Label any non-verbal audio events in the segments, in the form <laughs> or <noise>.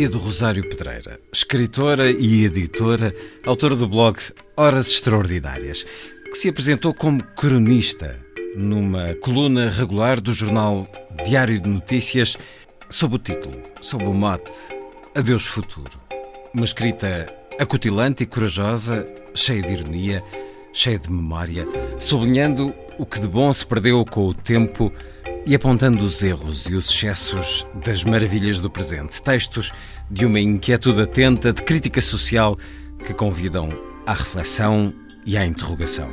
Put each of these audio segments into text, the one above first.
Maria do Rosário Pedreira, escritora e editora, autora do blog Horas Extraordinárias, que se apresentou como cronista numa coluna regular do jornal Diário de Notícias, sob o título, sob o mote Adeus Futuro. Uma escrita acutilante e corajosa, cheia de ironia, cheia de memória, sublinhando o que de bom se perdeu com o tempo e apontando os erros e os excessos das maravilhas do presente. Textos de uma inquietude atenta, de crítica social, que convidam à reflexão e à interrogação.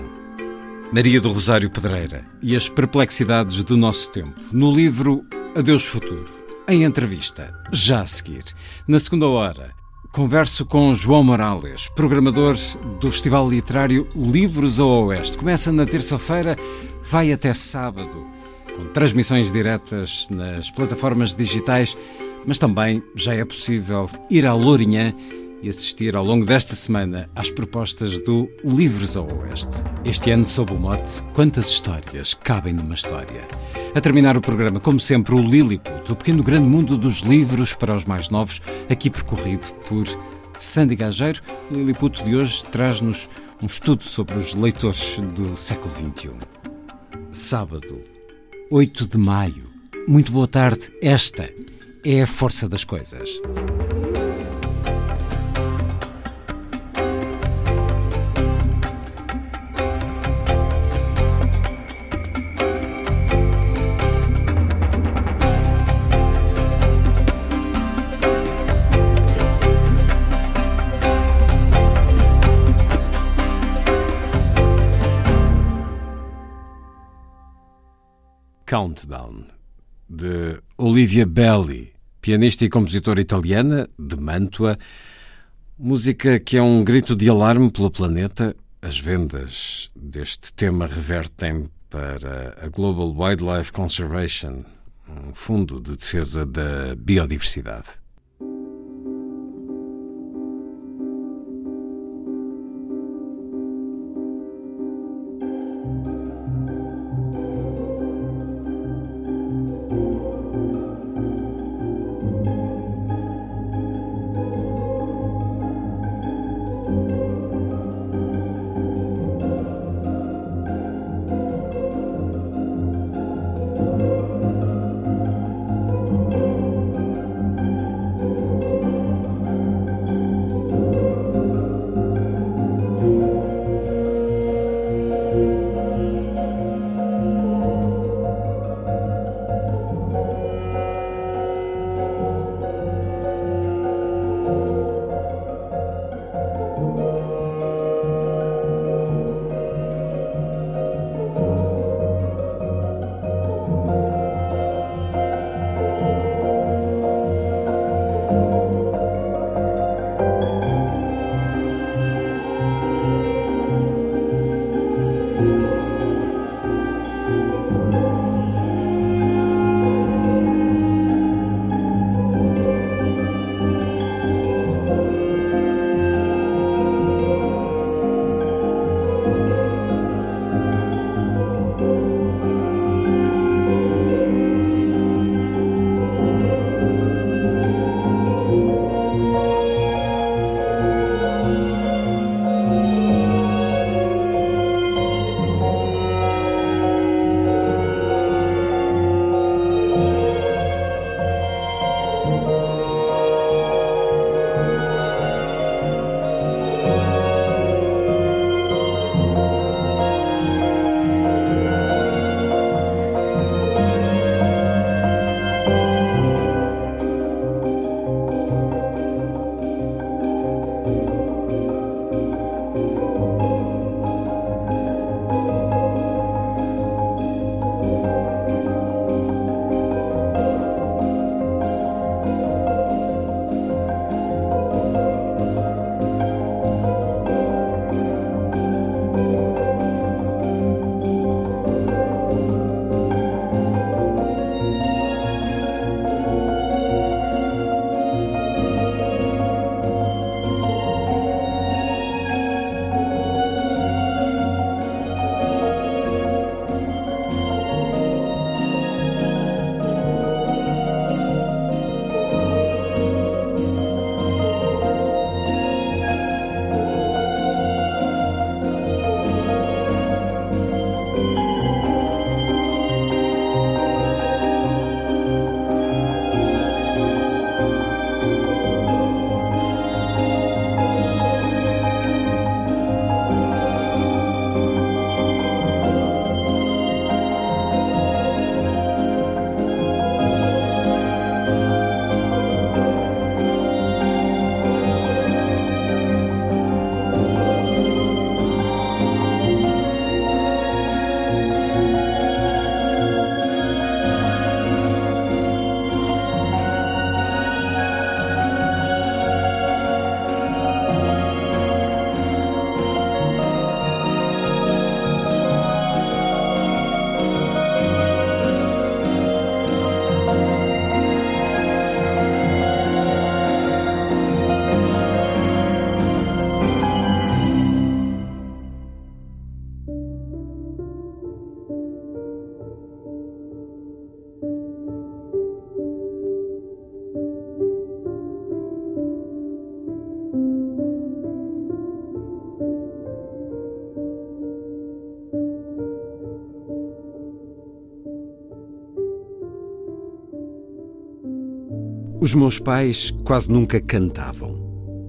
Maria do Rosário Pedreira e as perplexidades do nosso tempo, no livro Adeus Futuro. Em entrevista, já a seguir, na segunda hora, converso com João Morales, programador do Festival Literário Livros ao Oeste. Começa na terça-feira, vai até sábado com transmissões diretas nas plataformas digitais, mas também já é possível ir à Lourinhã e assistir ao longo desta semana às propostas do Livros ao Oeste. Este ano, sob o mote Quantas histórias cabem numa história? A terminar o programa, como sempre, o Lilliput, o pequeno grande mundo dos livros para os mais novos, aqui percorrido por Sandy Gageiro. O Lilliput de hoje traz-nos um estudo sobre os leitores do século XXI. Sábado, 8 de maio. Muito boa tarde. Esta é a força das coisas. Countdown, de Olivia Belli, pianista e compositora italiana de Mantua. Música que é um grito de alarme pelo planeta. As vendas deste tema revertem para a Global Wildlife Conservation, um fundo de defesa da biodiversidade. Os meus pais quase nunca cantavam.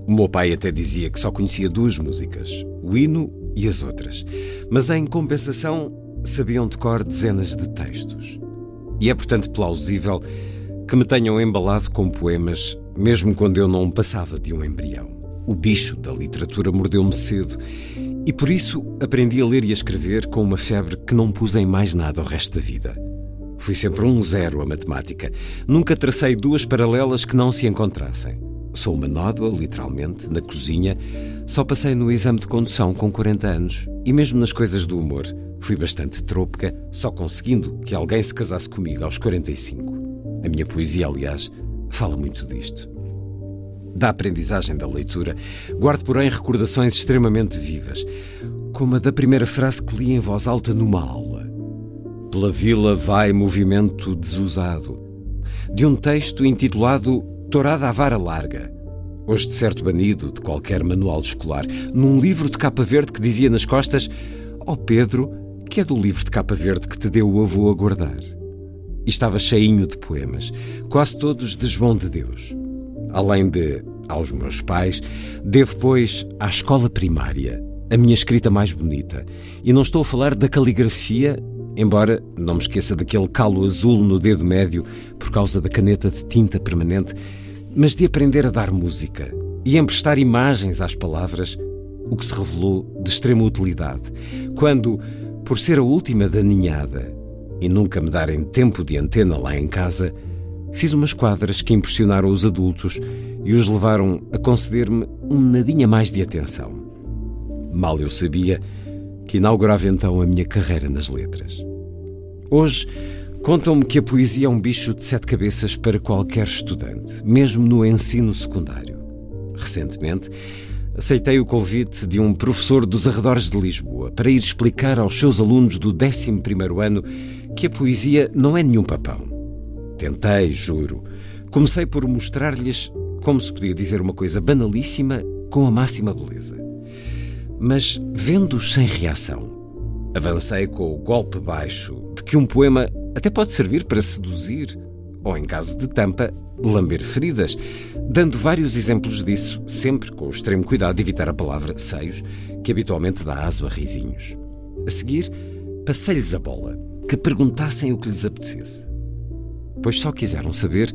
O meu pai até dizia que só conhecia duas músicas: o hino e as outras. Mas em compensação, sabiam de cor dezenas de textos. E é, portanto, plausível que me tenham embalado com poemas, mesmo quando eu não passava de um embrião. O bicho da literatura mordeu-me cedo e por isso aprendi a ler e a escrever com uma febre que não pus em mais nada o resto da vida. Fui sempre um zero a matemática. Nunca tracei duas paralelas que não se encontrassem. Sou uma nódoa, literalmente, na cozinha. Só passei no exame de condução com 40 anos e mesmo nas coisas do humor. Fui bastante trôpica, só conseguindo que alguém se casasse comigo aos 45. A minha poesia, aliás, fala muito disto. Da aprendizagem da leitura, guardo, porém, recordações extremamente vivas, como a da primeira frase que li em voz alta numa aula. Pela vila vai movimento desusado, de um texto intitulado Tourada à Vara Larga, hoje de certo banido de qualquer manual escolar, num livro de capa verde que dizia nas costas: Ó oh Pedro, que é do livro de capa verde que te deu o avô a guardar. E estava cheinho de poemas, quase todos de João de Deus. Além de aos meus pais, devo, pois, à escola primária a minha escrita mais bonita. E não estou a falar da caligrafia Embora não me esqueça daquele calo azul no dedo médio por causa da caneta de tinta permanente, mas de aprender a dar música e emprestar imagens às palavras, o que se revelou de extrema utilidade. Quando, por ser a última da ninhada e nunca me darem tempo de antena lá em casa, fiz umas quadras que impressionaram os adultos e os levaram a conceder-me um nadinha mais de atenção. Mal eu sabia que inaugurava então a minha carreira nas letras. Hoje, contam-me que a poesia é um bicho de sete cabeças para qualquer estudante, mesmo no ensino secundário. Recentemente, aceitei o convite de um professor dos arredores de Lisboa para ir explicar aos seus alunos do 11 ano que a poesia não é nenhum papão. Tentei, juro. Comecei por mostrar-lhes como se podia dizer uma coisa banalíssima com a máxima beleza. Mas, vendo-os sem reação, avancei com o golpe baixo de que um poema até pode servir para seduzir, ou, em caso de tampa, lamber feridas, dando vários exemplos disso, sempre com o extremo cuidado de evitar a palavra seios, que habitualmente dá aso a risinhos. A seguir, passei-lhes a bola, que perguntassem o que lhes apetecesse. Pois só quiseram saber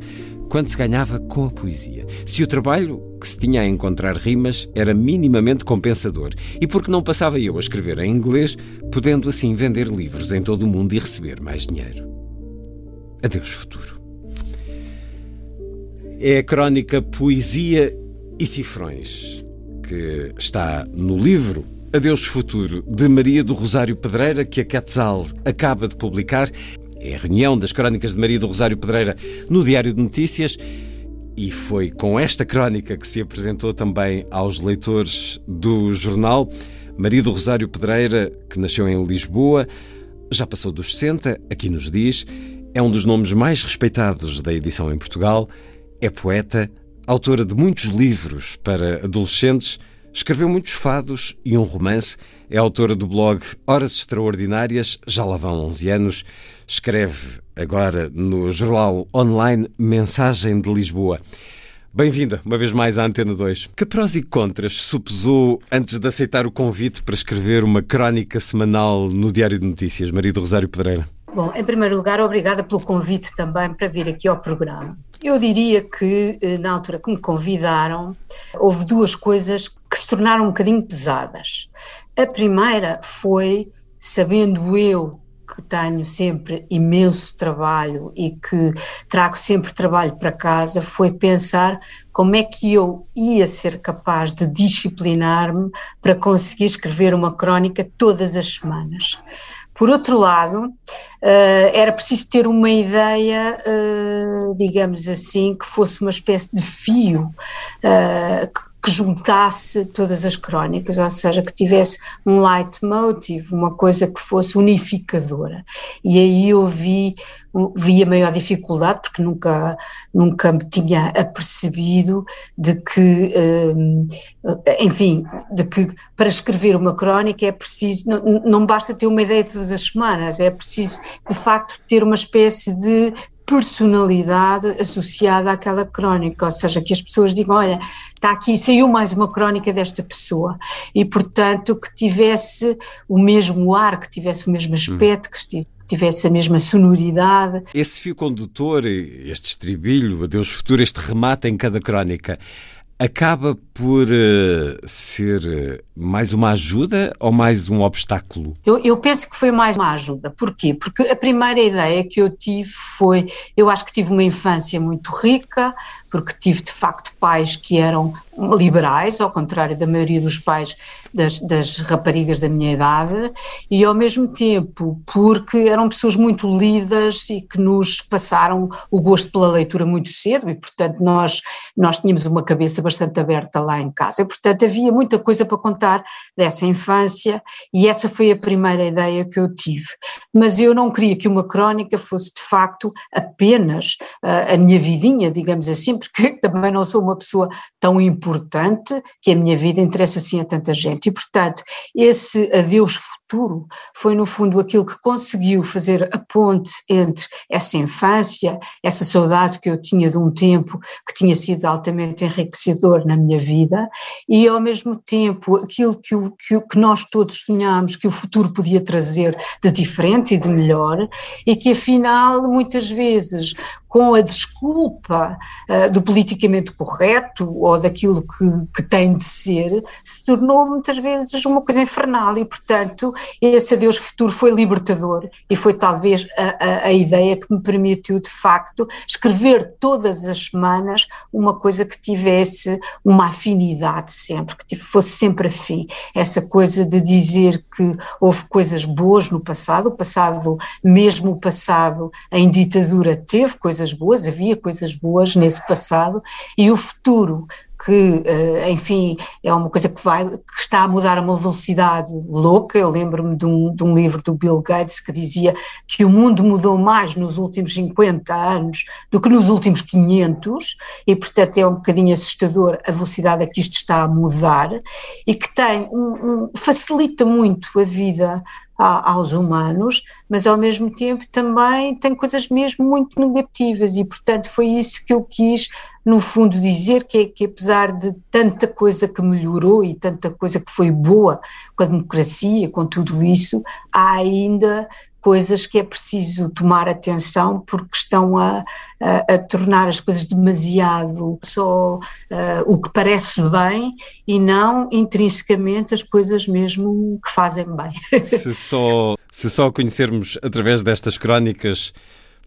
quanto se ganhava com a poesia. Se o trabalho que se tinha a encontrar rimas era minimamente compensador e porque não passava eu a escrever em inglês, podendo assim vender livros em todo o mundo e receber mais dinheiro. Adeus, futuro. É a crónica Poesia e Cifrões, que está no livro Adeus Futuro, de Maria do Rosário Pedreira, que a Quetzal acaba de publicar é a reunião das crónicas de Maria do Rosário Pedreira no Diário de Notícias. E foi com esta crónica que se apresentou também aos leitores do jornal. Maria do Rosário Pedreira, que nasceu em Lisboa, já passou dos 60, aqui nos diz, é um dos nomes mais respeitados da edição em Portugal, é poeta, autora de muitos livros para adolescentes, escreveu muitos fados e um romance, é autora do blog Horas Extraordinárias, já lá vão 11 anos, escreve agora no jornal online Mensagem de Lisboa. Bem-vinda, uma vez mais à Antena 2. Que prós e contras supesou antes de aceitar o convite para escrever uma crónica semanal no Diário de Notícias, Marido Rosário Pedreira? Bom, em primeiro lugar, obrigada pelo convite também para vir aqui ao programa. Eu diria que, eh, na altura que me convidaram, houve duas coisas que se tornaram um bocadinho pesadas. A primeira foi, sabendo eu que tenho sempre imenso trabalho e que trago sempre trabalho para casa foi pensar como é que eu ia ser capaz de disciplinar-me para conseguir escrever uma crónica todas as semanas. Por outro lado, Uh, era preciso ter uma ideia, uh, digamos assim, que fosse uma espécie de fio uh, que, juntasse todas as crónicas, ou seja, que tivesse um leitmotiv, uma coisa que fosse unificadora. E aí eu vi vi a maior dificuldade, porque nunca, nunca me tinha apercebido de que, hum, enfim, de que para escrever uma crónica é preciso, não, não basta ter uma ideia todas as semanas, é preciso de facto ter uma espécie de personalidade associada àquela crónica, ou seja, que as pessoas digam, olha, está aqui, saiu mais uma crónica desta pessoa, e portanto que tivesse o mesmo ar, que tivesse o mesmo aspecto, que tivesse a mesma sonoridade. Esse fio condutor, este estribilho, Adeus Futuro, este remate em cada crónica, acaba por uh, ser eh, mais uma ajuda ou mais um obstáculo? Eu, eu, penso que foi mais uma ajuda. Porquê? Porque a primeira ideia que eu tive foi: eu acho que tive uma infância muito rica, porque tive de facto pais que eram liberais, ao contrário da maioria dos pais das, das, raparigas da minha idade, e ao mesmo tempo porque eram pessoas muito lidas e que nos passaram o gosto pela leitura muito cedo, e portanto nós, nós tínhamos uma cabeça bastante aberta lá em casa, e portanto havia muita coisa para contar dessa infância, e essa foi a primeira ideia que eu tive. Mas eu não queria que uma crónica fosse de facto apenas uh, a minha vidinha, digamos assim, porque também não sou uma pessoa tão importante que a minha vida interessa assim a tanta gente. E, portanto, esse adeus futuro foi, no fundo, aquilo que conseguiu fazer a ponte entre essa infância, essa saudade que eu tinha de um tempo que tinha sido altamente enriquecedor na minha vida, e, ao mesmo tempo, aquilo que, o, que, que nós todos sonhámos que o futuro podia trazer de diferente e de melhor, e que, afinal, muitas vezes, com a desculpa uh, do politicamente correto ou daquilo que, que, tem de ser, se tornou muitas vezes uma coisa infernal e, portanto, esse adeus futuro foi libertador e foi talvez a, a, a ideia que me permitiu, de facto, escrever todas as semanas uma coisa que tivesse uma afinidade sempre, que fosse sempre afim. Essa coisa de dizer que houve coisas boas no passado, o passado, mesmo o passado em ditadura, teve coisas coisas boas, havia coisas boas nesse passado, e o futuro que, eh, enfim, é uma coisa que vai, que está a mudar a uma velocidade louca. Eu lembro-me de um, de um livro do Bill Gates que dizia que o mundo mudou mais nos últimos 50 anos do que nos últimos 500, e portanto é um bocadinho assustador a velocidade a que isto está a mudar, e que tem um, um facilita muito a vida aos humanos, mas ao mesmo tempo também tem coisas mesmo muito negativas e portanto foi isso que eu quis no fundo dizer que, que apesar de tanta coisa que melhorou e tanta coisa que foi boa com a democracia, com tudo isso, há ainda coisas que é preciso tomar atenção porque estão a, a, a tornar as coisas demasiado só uh, o que parece bem e não intrinsecamente as coisas mesmo que fazem bem. <laughs> Se só, se só conhecermos através destas crónicas,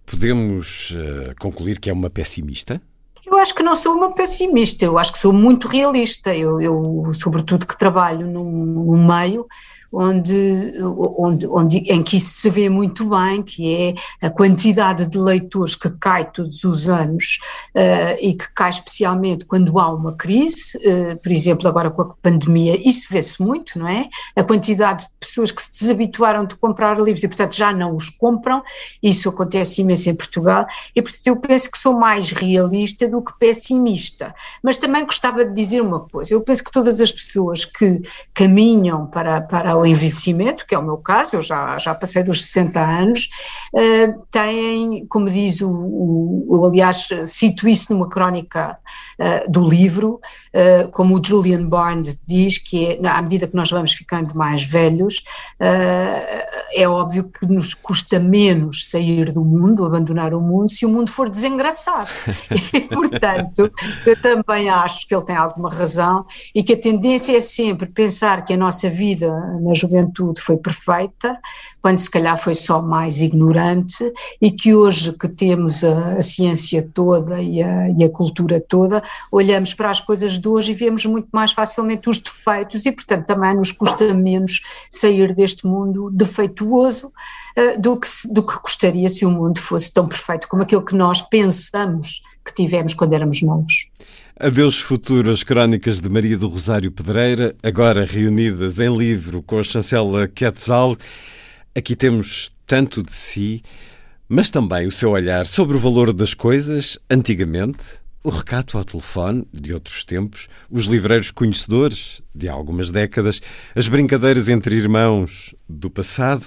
podemos uh, concluir que é uma pessimista? Eu acho que não sou uma pessimista, eu acho que sou muito realista. Eu, eu sobretudo, que trabalho num, num meio onde, onde, onde, em que isso se vê muito bem, que é a quantidade de leitores que cai todos os anos uh, e que cai especialmente quando há uma crise, uh, por exemplo, agora com a pandemia, isso vê-se muito, não é? A quantidade de pessoas que se desabituaram de comprar livros e, portanto, já não os compram, isso acontece imenso em Portugal, e, portanto, eu penso que sou mais realista do que pessimista. Mas também gostava de dizer uma coisa, eu penso que todas as pessoas que caminham para, para ao envelhecimento, que é o meu caso, eu já, já passei dos 60 anos, uh, têm, como diz o, o, eu aliás cito isso numa crónica uh, do livro, uh, como o Julian Barnes diz, que é, à medida que nós vamos ficando mais velhos, é óbvio que nos custa menos sair do mundo, abandonar o mundo, se o mundo for desengraçado. <laughs> e, portanto, eu também acho que ele tem alguma razão e que a tendência é sempre pensar que a nossa vida na juventude foi perfeita, quando se calhar foi só mais ignorante, e que hoje que temos a, a ciência toda e a, e a, cultura toda, olhamos para as coisas de hoje e vemos muito mais facilmente os defeitos, e portanto também nos custa menos sair deste mundo defeituoso uh, do, que, do que gostaria se o mundo fosse tão perfeito como aquele que nós pensamos que tivemos quando éramos novos. Adeus Futuro, as crónicas de Maria do Rosário Pedreira, agora reunidas em livro com a chancela Quetzal. Aqui temos tanto de si, mas também o seu olhar sobre o valor das coisas antigamente, o recato ao telefone de outros tempos, os livreiros conhecedores de algumas décadas, as brincadeiras entre irmãos do passado,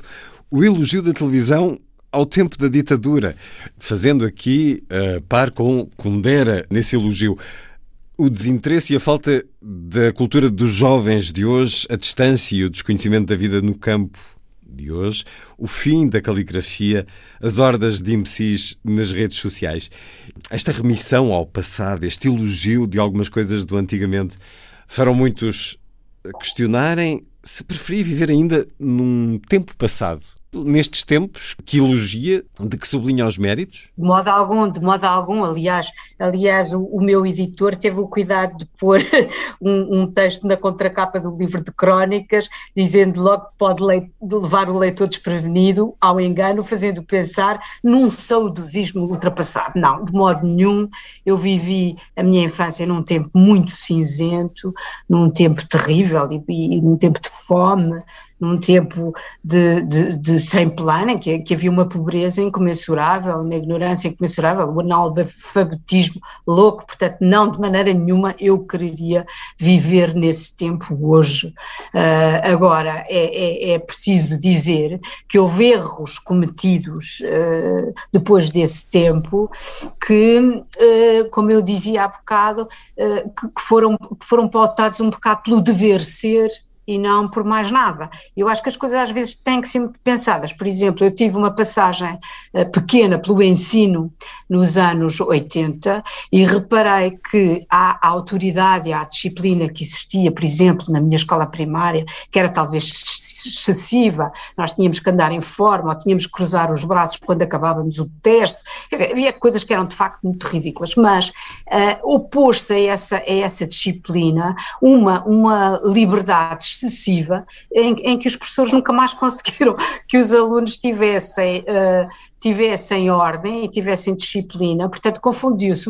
o elogio da televisão ao tempo da ditadura, fazendo aqui uh, par com Kundera nesse elogio. O desinteresse e a falta da cultura dos jovens de hoje, a distância e o desconhecimento da vida no campo de hoje, o fim da caligrafia, as hordas de imbecis nas redes sociais. Esta remissão ao passado, este elogio de algumas coisas do antigamente, farão muitos questionarem se preferia viver ainda num tempo passado nestes tempos que elogia, de que sublinha os méritos? De modo algum, de modo algum. Aliás, aliás o, o meu editor teve o cuidado de pôr <laughs> um, um, texto na contracapa do livro de crónicas, dizendo logo que pode levar o leitor desprevenido ao engano, fazendo pensar num saudosismo ultrapassado. Não, de modo nenhum. Eu vivi a minha infância num tempo muito cinzento, num tempo terrível e, e num tempo de fome, num tempo de, de, de sem plano, em que, que, havia uma pobreza incomensurável, uma ignorância incomensurável, um analfabetismo louco, portanto, não de maneira nenhuma eu quereria viver nesse tempo hoje. Uh, agora, é, é, é, preciso dizer que houve erros cometidos uh, depois desse tempo que, uh, como eu dizia há bocado, que, que, foram, que foram pautados um bocado pelo dever ser e não por mais nada. Eu acho que as coisas às vezes têm que ser pensadas. Por exemplo, eu tive uma passagem uh, pequena pelo ensino nos anos 80 e reparei que a autoridade, a disciplina que existia, por exemplo, na minha escola primária, que era talvez excessiva, nós tínhamos que andar em forma, ou tínhamos que cruzar os braços quando acabávamos o teste, quer dizer, havia coisas que eram de facto muito ridículas, mas uh, opôs-se a essa, a essa disciplina uma, uma liberdade excessiva em, em, que os professores nunca mais <laughs> conseguiram que os alunos tivessem uh, tivessem ordem e tivessem disciplina, portanto confundiu-se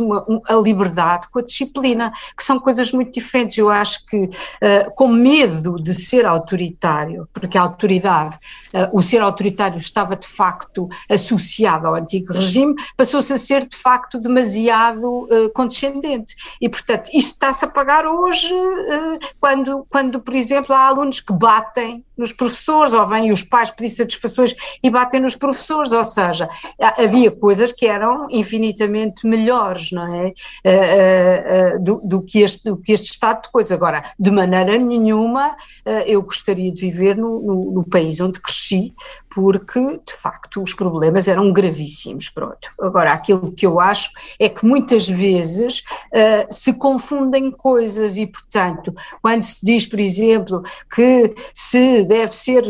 a liberdade com a disciplina, que são coisas muito diferentes. Eu acho que uh, com medo de ser autoritário, porque a autoridade, uh, o ser autoritário estava de facto associado ao antigo regime, passou-se a ser de facto demasiado uh, condescendente. E portanto isto está-se a pagar hoje quando, quando, por exemplo, há alunos que batem nos professores, ou vêm os pais pedir satisfações e batem nos professores, ou seja, havia coisas que eram infinitamente melhores, não é? Do, do, que este, do que este estado de coisa. Agora, de maneira nenhuma, eu gostaria de viver no, no, no, país onde cresci, porque, de facto, os problemas eram gravíssimos, pronto. Agora, aquilo que eu acho é que muitas vezes se confundem coisas e, portanto, quando se diz, por exemplo, que se deve ser,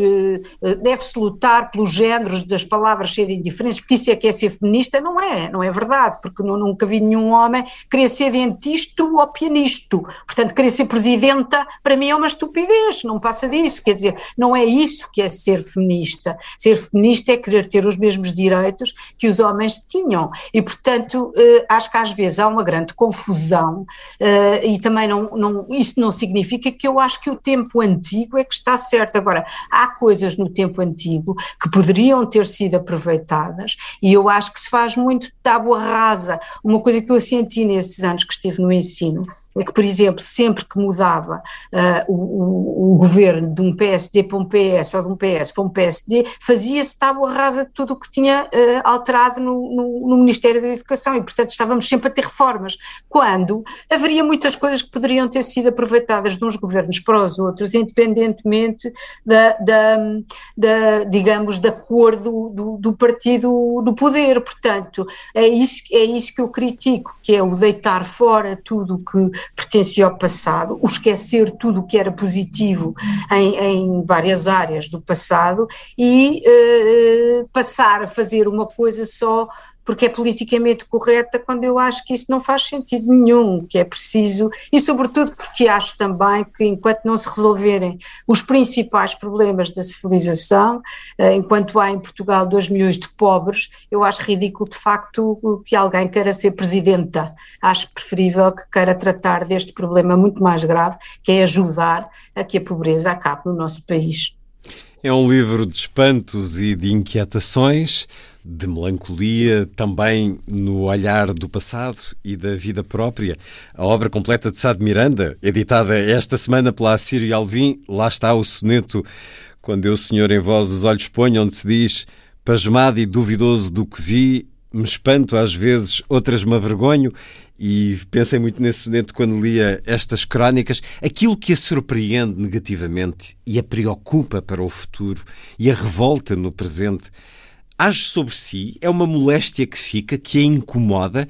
eh, deve-se lutar pelos géneros das palavras serem diferentes, porque isso é que é ser feminista, não é, não é verdade, porque nunca vi nenhum homem querer ser dentista ou pianista, portanto querer ser presidenta para mim é uma estupidez, não passa disso, quer dizer, não é isso que é ser feminista, ser feminista é querer ter os mesmos direitos que os homens tinham e portanto eh, acho que às vezes há uma grande confusão eh, e também não, não, isso não significa que eu acho que o tempo antigo é que está certo, agora há coisas no tempo antigo que poderiam ter sido aproveitadas e eu acho que se faz muito tábua rasa. Uma coisa que eu senti nesses anos que estive no ensino que, por exemplo, sempre que mudava uh, o, o, governo de um PSD para um PS ou de um PS para um PSD, fazia-se tábua rasa de tudo o que tinha uh, alterado no, no, no, Ministério da Educação e, portanto, estávamos sempre a ter reformas, quando haveria muitas coisas que poderiam ter sido aproveitadas de uns governos para os outros, independentemente da, da, da digamos, da cor do, do, do partido do poder. Portanto, é isso, é isso que eu critico, que é o deitar fora tudo que pertencia ao passado, o esquecer tudo o que era positivo em, em várias áreas do passado e uh, passar a fazer uma coisa só porque é politicamente correta, quando eu acho que isso não faz sentido nenhum, que é preciso, e sobretudo porque acho também que enquanto não se resolverem os principais problemas da civilização, eh, enquanto há em Portugal 2 milhões de pobres, eu acho ridículo de facto que alguém queira ser presidenta. Acho preferível que queira tratar deste problema muito mais grave, que é ajudar a que a pobreza acabe no nosso país. É um livro de espantos e de inquietações de melancolia, também no olhar do passado e da vida própria. A obra completa de Sá de Miranda, editada esta semana pela Assírio Alvim, lá está o soneto Quando eu, Senhor, em vós os olhos ponho, onde se diz Pasmado e duvidoso do que vi, me espanto às vezes, outras me avergonho e pensei muito nesse momento quando lia estas crónicas. Aquilo que a surpreende negativamente e a preocupa para o futuro e a revolta no presente age sobre si, é uma moléstia que fica, que a incomoda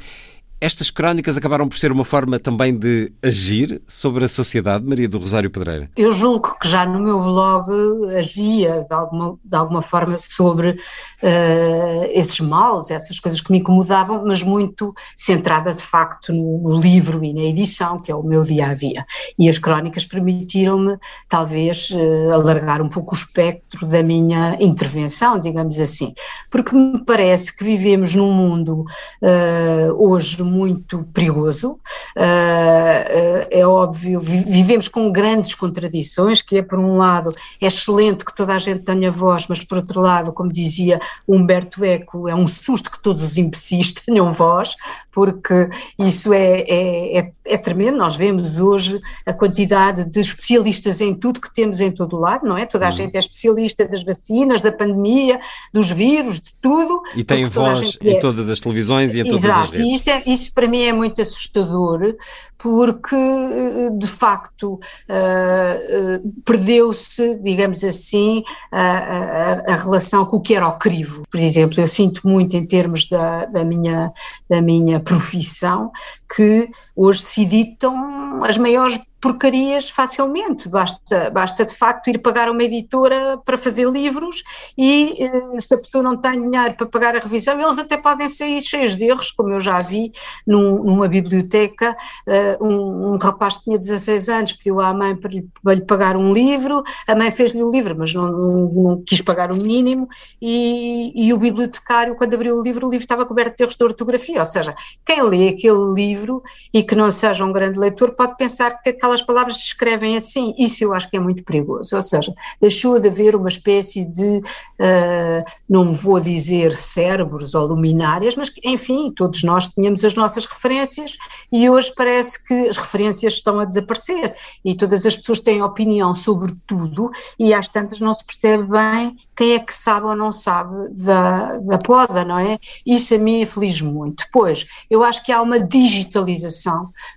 estas crónicas acabaram por ser uma forma também de agir sobre a sociedade, Maria do Rosário Pedreira? Eu julgo que já no meu blog agia de alguma, de alguma forma sobre uh, esses males, essas coisas que me incomodavam, mas muito centrada de facto no, no, livro e na edição, que é o meu dia a dia. E as crónicas permitiram-me, talvez, uh, alargar um pouco o espectro da minha intervenção, digamos assim, porque me parece que vivemos num mundo uh, hoje muito perigoso. Uh, é óbvio, vivemos com grandes contradições, que é, por um lado, é excelente que toda a gente tenha voz, mas, por outro lado, como dizia Humberto Eco, é um susto que todos os imbecis <laughs> tenham voz, porque isso é, é, é, é tremendo. Nós vemos hoje a quantidade de especialistas em tudo que temos em todo o lado, não é? Toda a uhum. gente é especialista das vacinas, da pandemia, dos vírus, de tudo. E tem voz em todas as televisões e em todas Exato, as redes. E isso para mim é muito assustador, porque de facto uh, uh, perdeu-se, digamos assim, a, a, a, relação com o que era o crivo. Por exemplo, eu sinto muito em termos da, da, minha, da minha profissão que hoje se editam as maiores porcarias facilmente, basta, basta de facto ir pagar uma editora para fazer livros e eh, se a pessoa não tem dinheiro para pagar a revisão, eles até podem sair cheios de erros, como eu já vi num, numa biblioteca, uh, um, um, rapaz que tinha 16 anos pediu à mãe para lhe, para lhe pagar um livro, a mãe fez-lhe o livro, mas não, não, não, quis pagar o mínimo e, e o bibliotecário, quando abriu o livro, o livro estava coberto de erros de ortografia, ou seja, quem lê aquele livro e que não seja um grande leitor pode pensar que aquela aquelas palavras se escrevem assim. Isso eu acho que é muito perigoso. Ou seja, deixou de haver uma espécie de, uh, não vou dizer cérebros ou luminárias, mas enfim, todos nós tínhamos as nossas referências e hoje parece que as referências estão a desaparecer e todas as pessoas têm opinião sobre tudo e às tantas não se percebe bem quem é que sabe ou não sabe da, da poda, não é? Isso a mim aflige muito. Depois, eu acho que há uma digitalização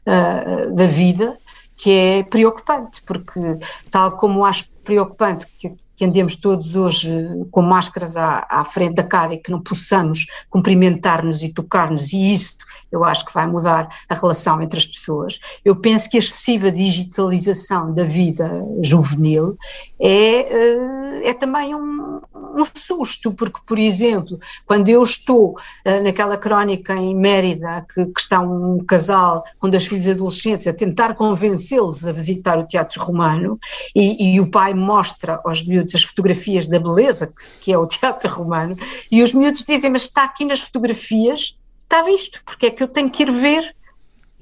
uh, da vida que é preocupante, porque tal como acho preocupante que, que andemos todos hoje com máscaras à, à, frente da cara e que não possamos cumprimentar-nos e tocar-nos, e isso eu acho que vai mudar a relação entre as pessoas. Eu penso que a excessiva digitalização da vida juvenil é, eh, é também um, um susto, porque, por exemplo, quando eu estou uh, naquela crónica em Mérida, que, que, está um casal com dois filhos adolescentes a tentar convencê-los a visitar o Teatro Romano, e, e, o pai mostra aos miúdos as fotografias da beleza que, que é o <laughs> Teatro Romano, e os miúdos dizem, mas está aqui nas fotografias, está visto, porque é que eu tenho que ir ver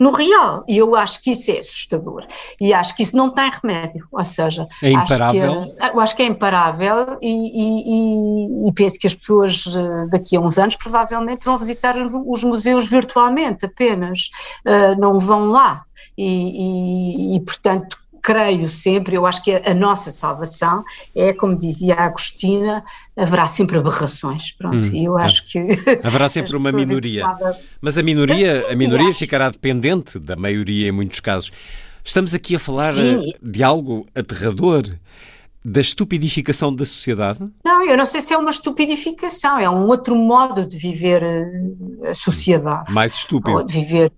no real. E eu acho que isso é assustador. E acho que isso não tem remédio. Ou seja, é imparável. Acho que, eu acho que é imparável e, e, e, penso que as pessoas eh, daqui a uns anos provavelmente vão visitar os museus virtualmente apenas, uh, não vão lá. E, e, portanto, creio sempre, eu acho que a, a, nossa salvação é, como dizia a Agostina, haverá sempre aberrações, pronto, hum, e eu acho que... Haverá sempre uma minoria, mas a minoria, a minoria ficará dependente da maioria em muitos casos. Estamos aqui a falar Sim. Eh, de algo aterrador, da estupidificação da sociedade? Não, eu não sei se é uma estupidificação, é um outro modo de viver eh, a sociedade. Mais estúpido. Ou de viver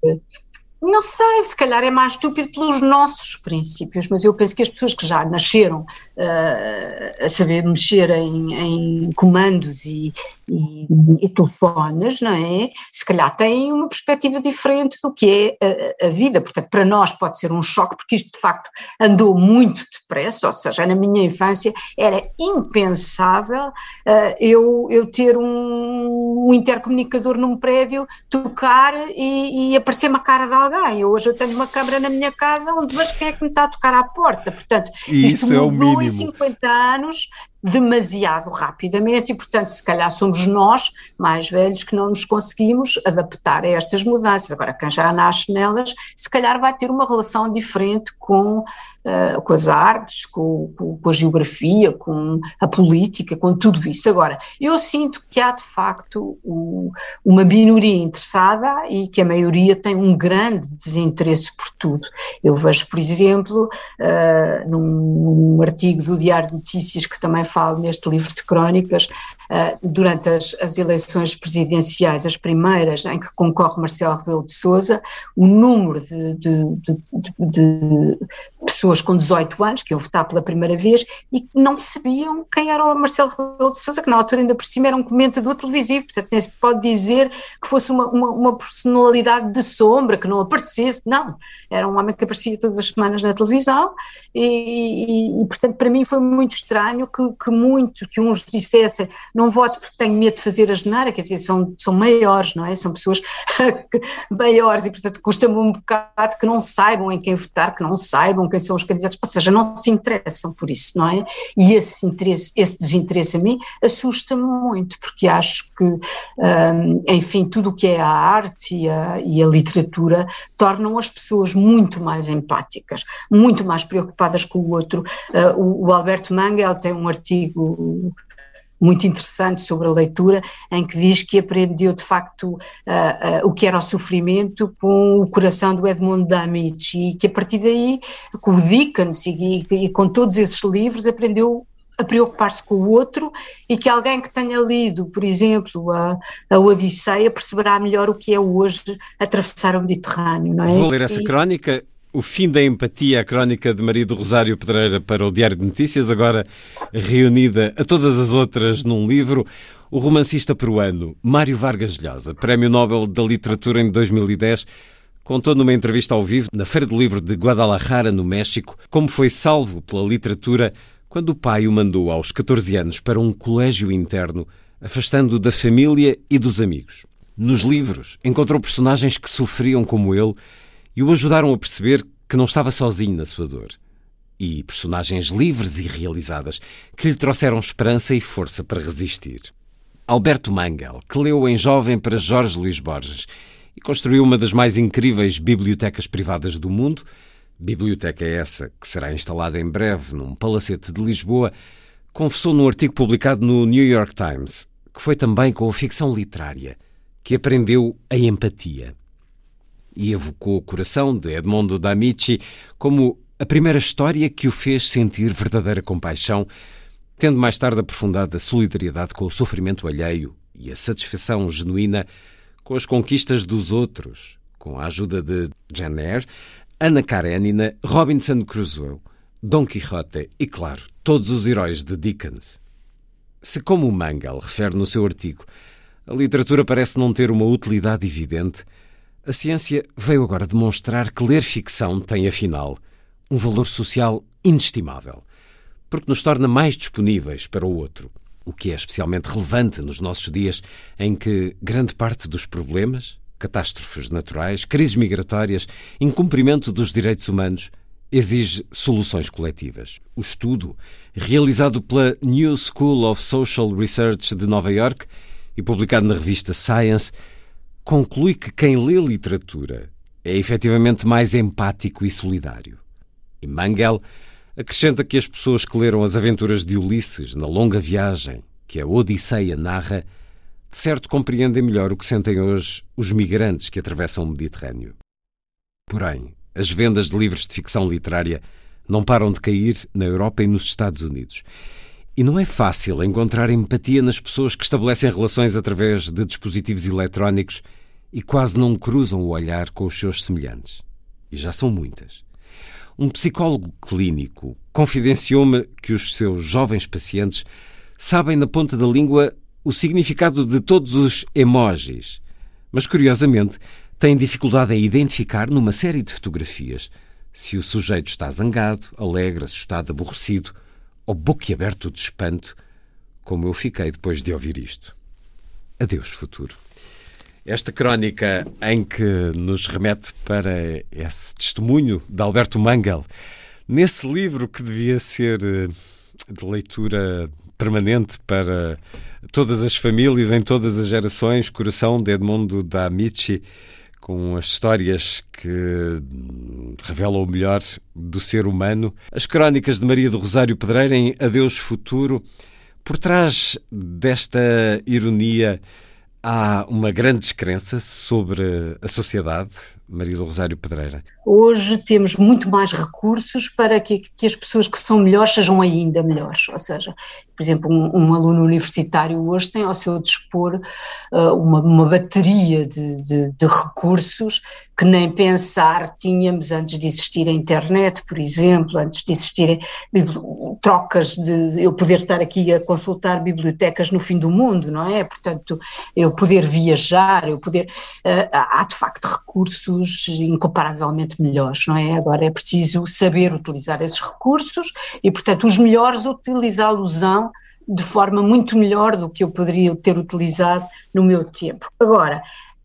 não sei, se calhar é mais estúpido pelos nossos princípios, mas eu penso que as pessoas que já nasceram uh, a saber mexer em, em comandos e, e, e, telefones, não é? Se calhar têm uma perspectiva diferente do que é a, a, vida. Portanto, para nós pode ser um choque, porque isto de facto andou muito depressa, ou seja, na minha infância era impensável uh, eu, eu ter um, um, intercomunicador num prédio, tocar e, e aparecer-me a cara de alguém alguém. Hoje eu tenho uma câmara na minha casa onde vejo quem é que me está a tocar à porta. Portanto, Isso isto é mudou o mínimo. em 50 anos demasiado rapidamente e, portanto, se calhar somos nós, mais velhos, que não nos conseguimos adaptar a estas mudanças. Agora, quem já nasce nelas, se calhar vai ter uma relação diferente com uh, com as artes, com, com, com, a geografia, com a política, com tudo isso. Agora, eu sinto que há de facto o, uma minoria interessada e que a maioria tem um grande desinteresse por tudo. Eu vejo, por exemplo, uh, num, num, artigo do Diário de Notícias que também falo neste livro de crónicas, uh, durante as, as, eleições presidenciais, as primeiras em que concorre Marcelo Rebelo de Sousa, o número de, de, de, de pessoas pessoas com 18 anos que iam votar pela primeira vez e que não sabiam quem era o Marcelo Rebelo de Sousa, que na altura ainda por cima era um comentador televisivo, portanto nem se pode dizer que fosse uma, uma, uma, personalidade de sombra, que não aparecesse, não, era um homem que aparecia todas as semanas na televisão e, e, e portanto para mim foi muito estranho que, que muitos, que uns dissessem não voto porque tenho medo de fazer a geneira, quer dizer, são, são maiores, não é? São pessoas <laughs> maiores e portanto custa-me um bocado que não saibam em quem votar, que não saibam quem são os candidatos, ou seja, não se interessam por isso, não é? E esse interesse, esse desinteresse a mim assusta-me muito, porque acho que, um, enfim, tudo o que é a arte e a, e a literatura tornam as pessoas muito mais empáticas, muito mais preocupadas com o outro. Uh, o, o Alberto Mangel tem um artigo muito interessante sobre a leitura, em que diz que aprendeu de facto uh, uh, o que era o sofrimento com o coração do Edmond D'Amici e que a partir daí, com o Dickens e, e, e com todos esses livros, aprendeu a preocupar-se com o outro e que alguém que tenha lido, por exemplo, a, a Odisseia perceberá melhor o que é hoje atravessar o Mediterrâneo, é? Vou ler essa crónica o fim da empatia, a crónica de Maria do Rosário Pedreira para o Diário de Notícias, agora reunida a todas as outras num livro. O romancista peruano Mário Vargas Llosa, Prémio Nobel da Literatura em 2010, contou numa entrevista ao vivo na Feira do Livro de Guadalajara, no México, como foi salvo pela literatura quando o pai o mandou aos 14 anos para um colégio interno, afastando da família e dos amigos. Nos livros, encontrou personagens que sofriam como ele e o ajudaram a perceber que não estava sozinho na sua dor. E personagens livres e realizadas que lhe trouxeram esperança e força para resistir. Alberto Mangel, que leu em jovem para Jorge Luís Borges e construiu uma das mais incríveis bibliotecas privadas do mundo, biblioteca essa que será instalada em breve num palacete de Lisboa, confessou num artigo publicado no New York Times que foi também com a ficção literária que aprendeu a empatia e evocou o coração de Edmondo D'Amici como a primeira história que o fez sentir verdadeira compaixão, tendo mais tarde aprofundado a solidariedade com o sofrimento alheio e a satisfação genuína com as conquistas dos outros, com a ajuda de Jane Eyre, Ana Karenina, Robinson Crusoe, Dom Quixote e, claro, todos os heróis de Dickens. Se, como o Mangel refere no seu artigo, a literatura parece não ter uma utilidade evidente, a ciência veio agora demonstrar que ler ficção tem, afinal, um valor social inestimável, porque nos torna mais disponíveis para o outro, o que é especialmente relevante nos nossos dias em que grande parte dos problemas, catástrofes naturais, crises migratórias, incumprimento dos direitos humanos, exige soluções coletivas. O estudo, realizado pela New School of Social Research de Nova York e publicado na revista Science, conclui que quem lê literatura é efetivamente mais empático e solidário. E Mangel acrescenta que as pessoas que leram as aventuras de Ulisses na longa viagem que a Odisseia narra, de certo compreendem melhor o que sentem hoje os migrantes que atravessam o Mediterrâneo. Porém, as vendas de livros de ficção literária não param de cair na Europa e nos Estados Unidos. E não é fácil encontrar empatia nas pessoas que estabelecem relações através de dispositivos eletrónicos e quase não cruzam o olhar com os seus semelhantes. E já são muitas. Um psicólogo clínico confidenciou-me que os seus jovens pacientes sabem na ponta da língua o significado de todos os emojis, mas curiosamente têm dificuldade em identificar numa série de fotografias se o sujeito está zangado, alegre, assustado, aborrecido ou boquiaberto de espanto, como eu fiquei depois de ouvir isto. Adeus, futuro. Esta crónica em que nos remete para esse testemunho de Alberto Mangel, nesse livro que devia ser eh, de leitura permanente para todas as famílias, em todas as gerações, Coração de Edmundo da Amici, com as histórias que revelam o melhor do ser humano. As crónicas de Maria do Rosário Pedreira em Adeus Futuro. Por trás desta ironia há uma grande descrença sobre a sociedade, Maria do Rosário Pedreira. Hoje temos muito mais recursos para que, que, as pessoas que são melhores sejam ainda melhores. Ou seja, por exemplo, um, um aluno universitário hoje tem ao seu dispor uh, uma, uma, bateria de, de, de, recursos que nem pensar tínhamos antes de existir a internet, por exemplo, antes de existirem trocas de eu poder estar aqui a consultar bibliotecas no fim do mundo, não é? Portanto, eu poder viajar, eu poder. Uh, há de facto recursos incomparavelmente melhores, não é? Agora é preciso saber utilizar esses recursos e, portanto, os melhores utilizá-los-ão de forma muito melhor do que eu poderia ter utilizado no meu tempo. Agora,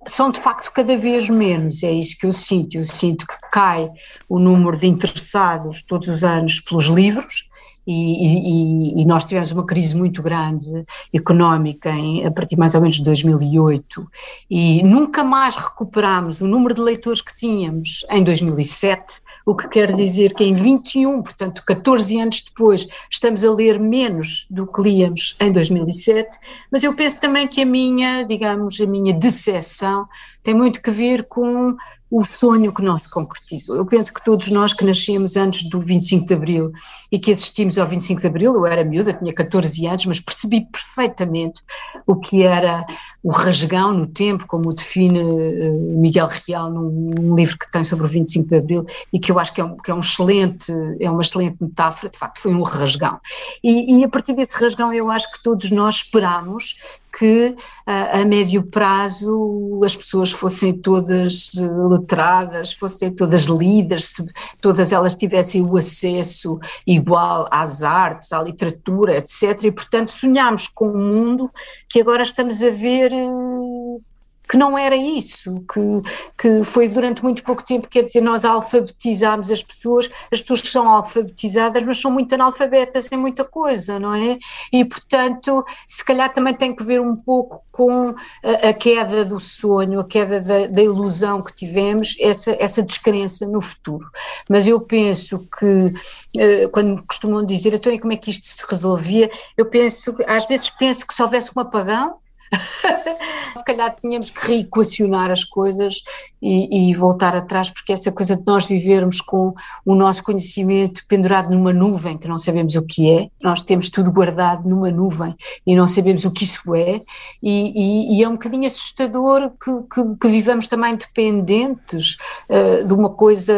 são de facto cada vez menos, é isso que eu sinto. Eu sinto que cai o número de interessados todos os anos pelos livros, e, e, e, nós tivemos uma crise muito grande económica em, a partir mais ou menos de 2008 e nunca mais recuperámos o número de leitores que tínhamos em 2007, o que quer dizer que em 21, portanto 14 anos depois, estamos a ler menos do que líamos em 2007, mas eu penso também que a minha, digamos, a minha decepção tem muito que ver com o sonho que não se concretizou. Eu penso que todos nós que nascemos antes do 25 de Abril e que assistimos ao 25 de Abril, eu era miúda, tinha 14 anos, mas percebi perfeitamente o que era o rasgão no tempo, como o define uh, Miguel Real num, num, livro que tem sobre o 25 de Abril e que eu acho que é, um, que é um excelente, é uma excelente metáfora, de facto foi um rasgão. E, e a partir desse rasgão eu acho que todos nós esperamos que a, médio prazo as pessoas fossem todas eh, letradas, fossem todas lidas, todas elas tivessem o acesso igual às artes, à literatura, etc. E, portanto, sonhámos com um mundo que agora estamos a ver eh, que não era isso, que, que foi durante muito pouco tempo, quer dizer, nós alfabetizámos as pessoas, as pessoas são alfabetizadas, mas são muito analfabetas em muita coisa, não é? E, portanto, se calhar também tem que ver um pouco com a, a queda do sonho, a queda da, da, ilusão que tivemos, essa, essa descrença no futuro. Mas eu penso que, eh, quando costumam dizer, então, como é que isto se resolvia? Eu penso, às vezes penso que se houvesse um apagão, <laughs> Se calhar tínhamos que reequacionar as coisas e, e, voltar atrás, porque essa coisa de nós vivermos com o nosso conhecimento pendurado numa nuvem, que não sabemos o que é, nós temos tudo guardado numa nuvem e não sabemos o que isso é, e, e, e é um bocadinho assustador que, que, que vivamos também dependentes uh, de uma coisa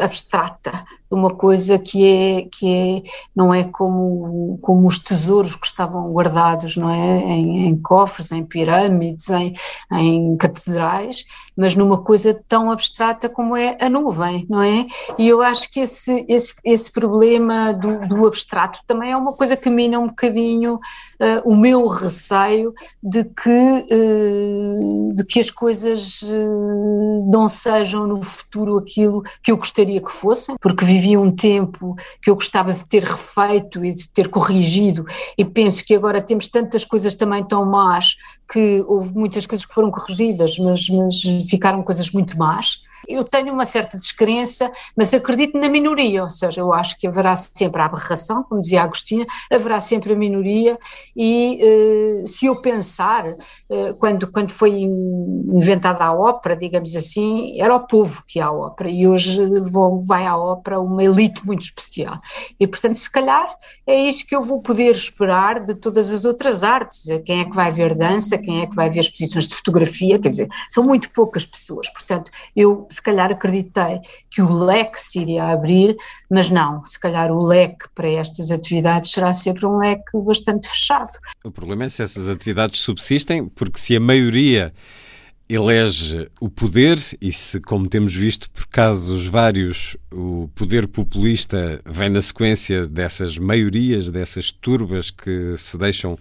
abstrata, uma coisa que é que é não é como como os tesouros que estavam guardados não é? Em, em cofres em pirâmides em, em catedrais mas numa coisa tão abstrata como é a nuvem não é? E eu acho que esse esse, esse problema do, do abstrato também é uma coisa que mina um bocadinho uh, o meu receio de que uh, de que as coisas uh, não sejam no futuro aquilo que eu gostaria que fossem porque vivia um tempo que eu gostava de ter refeito e de ter corrigido, e penso que agora temos tantas coisas também tão más que houve muitas coisas que foram corrigidas, mas, mas ficaram coisas muito más eu tenho uma certa descrença, mas acredito na minoria, ou seja, eu acho que haverá sempre a aberração, como dizia a Agostina, haverá sempre a minoria e uh, se eu pensar, uh, quando, quando foi inventada a ópera, digamos assim, era o povo que ia à ópera e hoje vou, vai à ópera uma elite muito especial. E portanto se calhar é isso que eu vou poder esperar de todas as outras artes, quem é que vai ver dança, quem é que vai ver exposições de fotografia, quer dizer, são muito poucas pessoas, portanto eu se calhar acreditei que o leque se iria abrir, mas não, se calhar o leque para estas atividades será sempre um leque bastante fechado. O problema é se essas atividades subsistem, porque se a maioria elege o poder e se, como temos visto por casos vários, o poder populista vem na sequência dessas maiorias, dessas turbas que se deixam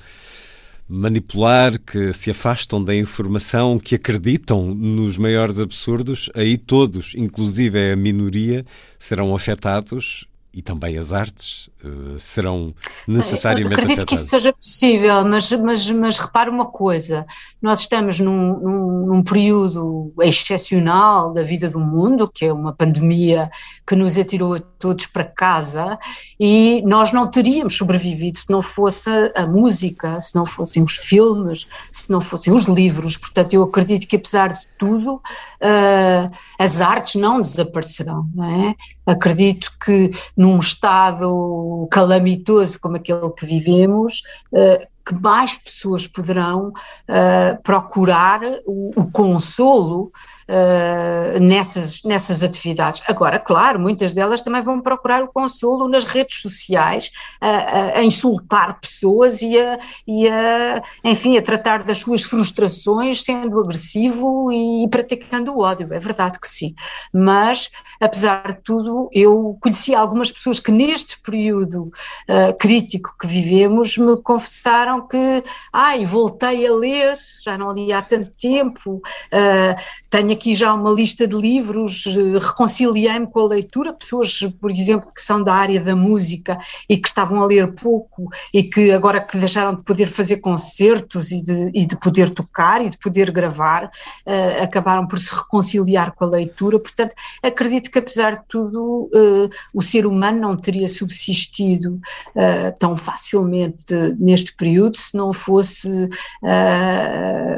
manipular, que se afastam da informação, que acreditam nos maiores absurdos, aí todos, inclusive a minoria, serão afetados e também as artes serão necessariamente Eu acredito afetadas. que isso seja possível, mas, mas, mas repare uma coisa: nós estamos num, num, num, período excepcional da vida do mundo, que é uma pandemia que nos atirou a todos para casa, e nós não teríamos sobrevivido se não fosse a música, se não fossem os filmes, se não fossem os livros. Portanto, eu acredito que, apesar de tudo, uh, as artes não desaparecerão, não é? Acredito que num estado calamitoso como aquele que vivemos, uh, que mais pessoas poderão uh, procurar o, o consolo uh, nessas, nessas atividades. Agora, claro, muitas delas também vão procurar o consolo nas redes sociais, a, a insultar pessoas e a, e a, enfim, a tratar das suas frustrações sendo agressivo e praticando o ódio. É verdade que sim. Mas, apesar de tudo, eu conheci algumas pessoas que neste período uh, crítico que vivemos me confessaram que, ai, voltei a ler, já não li há tanto tempo, uh, tenho aqui já uma lista de livros, eh, reconciliei-me com a leitura, pessoas, por exemplo, que são da área da música e que estavam a ler pouco e que agora que deixaram de poder fazer concertos e de, e de poder tocar e de poder gravar, uh, acabaram por se reconciliar com a leitura. Portanto, acredito que apesar de tudo, uh, o ser humano não teria subsistido uh, tão facilmente neste período se não fosse,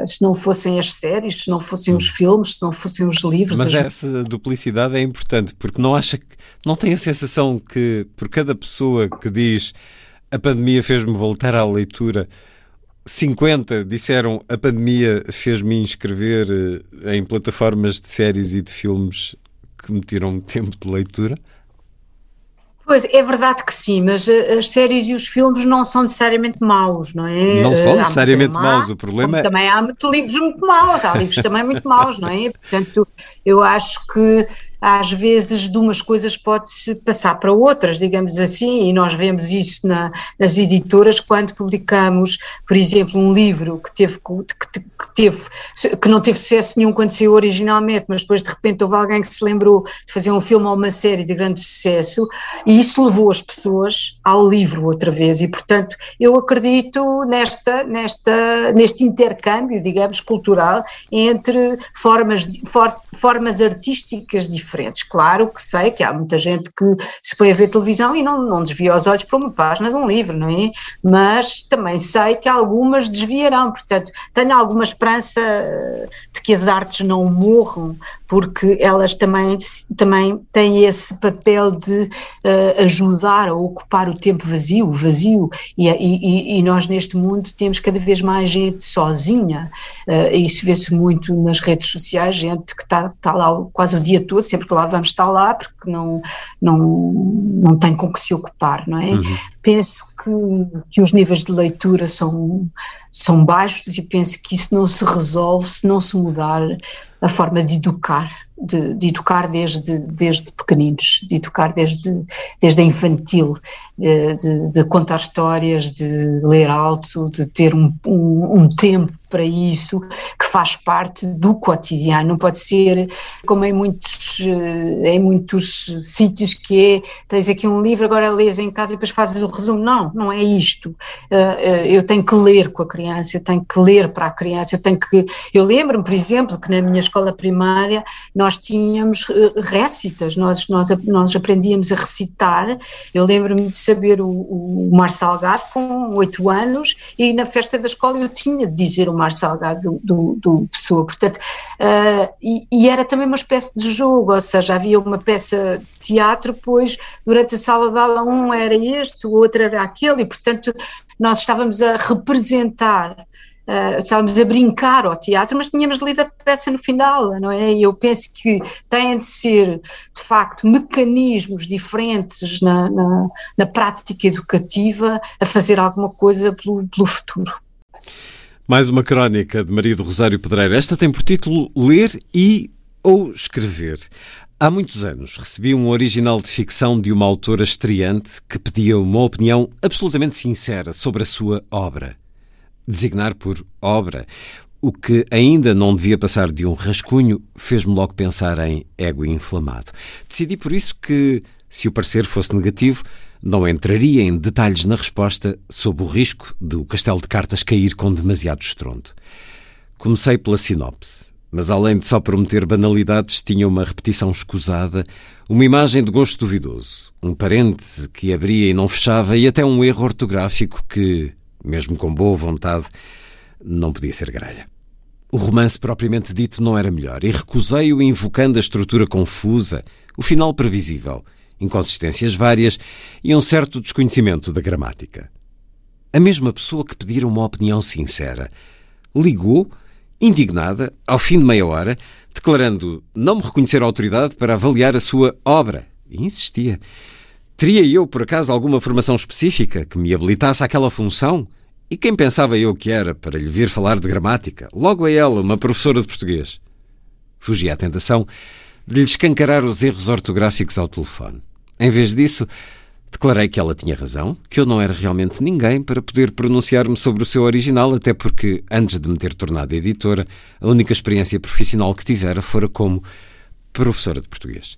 se não fossem as séries, se não fossem os filmes, se não fossem os livros. Mas as... essa duplicidade é importante, porque não acha que. Não tem a sensação que por cada pessoa que diz a pandemia fez-me voltar à leitura, 50 disseram a pandemia fez-me inscrever eh, em plataformas de séries e de filmes que me tiram tempo de leitura? Pois, é verdade que sim, mas eh, as séries e os filmes não são necessariamente maus, não é? Não são necessariamente maus, o problema é... Também há muito livros muito maus, há livros também muito maus, não é? <laughs> Portanto, eu acho que às vezes de umas coisas pode-se passar para outras, digamos assim, e nós vemos isso na, nas editoras quando publicamos, por exemplo, um livro que teve, que, que, teve, que não teve sucesso nenhum quando saiu originalmente, mas depois de repente houve alguém que se lembrou de fazer um filme ou uma série de grande sucesso, e isso levou as pessoas ao livro outra vez, e portanto eu acredito nesta, nesta, neste intercâmbio, digamos, cultural entre formas, for, formas artísticas diferentes. Claro que sei que há muita gente que se põe a ver televisão e não, não desvia os olhos para uma página de um livro, não é? Mas também sei que algumas desviarão, portanto, tenho alguma esperança de que as artes não morram, porque elas também, também têm esse papel de uh, ajudar a ocupar o tempo vazio, o vazio, e, e, e, nós neste mundo temos cada vez mais gente sozinha, uh, isso vê-se muito nas redes sociais, gente que está tá lá quase o dia todo, sempre que lá vamos estar lá, porque não, não, não tem com que se ocupar, não é? Uhum. Penso que, que os níveis de leitura são, são baixos e penso que isso não se resolve se não se mudar a forma de educar, de, de, educar desde, desde pequeninos, de educar desde, desde a infantil, eh, de, de contar histórias, de ler alto, de ter um, um, um tempo para isso, que faz parte do cotidiano, não pode ser como em muitos, eh, em muitos sítios que é, tens aqui um livro, agora lês em casa e depois fazes o resumo, não, não é isto, eh, eu tenho que ler com a criança, eu tenho que ler para a criança, eu tenho que, eu lembro-me, por exemplo, que na minha escola primária nós tínhamos récitas, nós, nós, nós aprendíamos a recitar, eu lembro-me de saber o, o Mar Salgado com oito anos e na festa da escola eu tinha de dizer o Mar Salgado do, do, do Pessoa, portanto, uh, e, e, era também uma espécie de jogo, ou seja, havia uma peça de teatro, pois durante a sala de aula um era este, o outro era aquele, e portanto nós estávamos a representar Uh, estávamos a brincar ao teatro, mas tínhamos lido a peça no final, não é? E eu penso que têm de ser, de facto, mecanismos diferentes na, na, na prática educativa a fazer alguma coisa pelo, pelo futuro. Mais uma crónica de Maria do Rosário Pedreira. Esta tem por título Ler e ou Escrever. Há muitos anos recebi um original de ficção de uma autora estreante que pedia uma opinião absolutamente sincera sobre a sua obra. Designar por obra o que ainda não devia passar de um rascunho fez-me logo pensar em ego inflamado. Decidi por isso que Se o parecer fosse negativo, não entraria em detalhes na resposta sob o risco de o castelo de cartas cair com demasiado estrondo. Comecei pela sinopse, mas além de só prometer banalidades, tinha uma repetição escusada, uma imagem de gosto duvidoso, um parêntese que abria e não fechava e até um erro ortográfico que, mesmo com boa vontade, não podia ser gralha. O romance propriamente dito não era melhor e recusei-o invocando a estrutura confusa, o final previsível, inconsistências várias e um certo desconhecimento da gramática. A mesma pessoa que pedira uma opinião sincera ligou, indignada, ao fim de meia hora, declarando não me reconhecer autoridade para avaliar a sua obra. E insistia. Teria eu, por acaso, alguma formação específica que me habilitasse àquela função? E quem pensava eu que era para lhe vir falar de gramática? Logo a ela, uma professora de português. Fugi à tentação de lhe escancarar os erros ortográficos ao telefone. Em vez disso, declarei que ela tinha razão, que eu não era realmente ninguém para poder pronunciar-me sobre o seu original, até porque, antes de me ter tornado editora, a única experiência profissional que tivera fora como professora de português.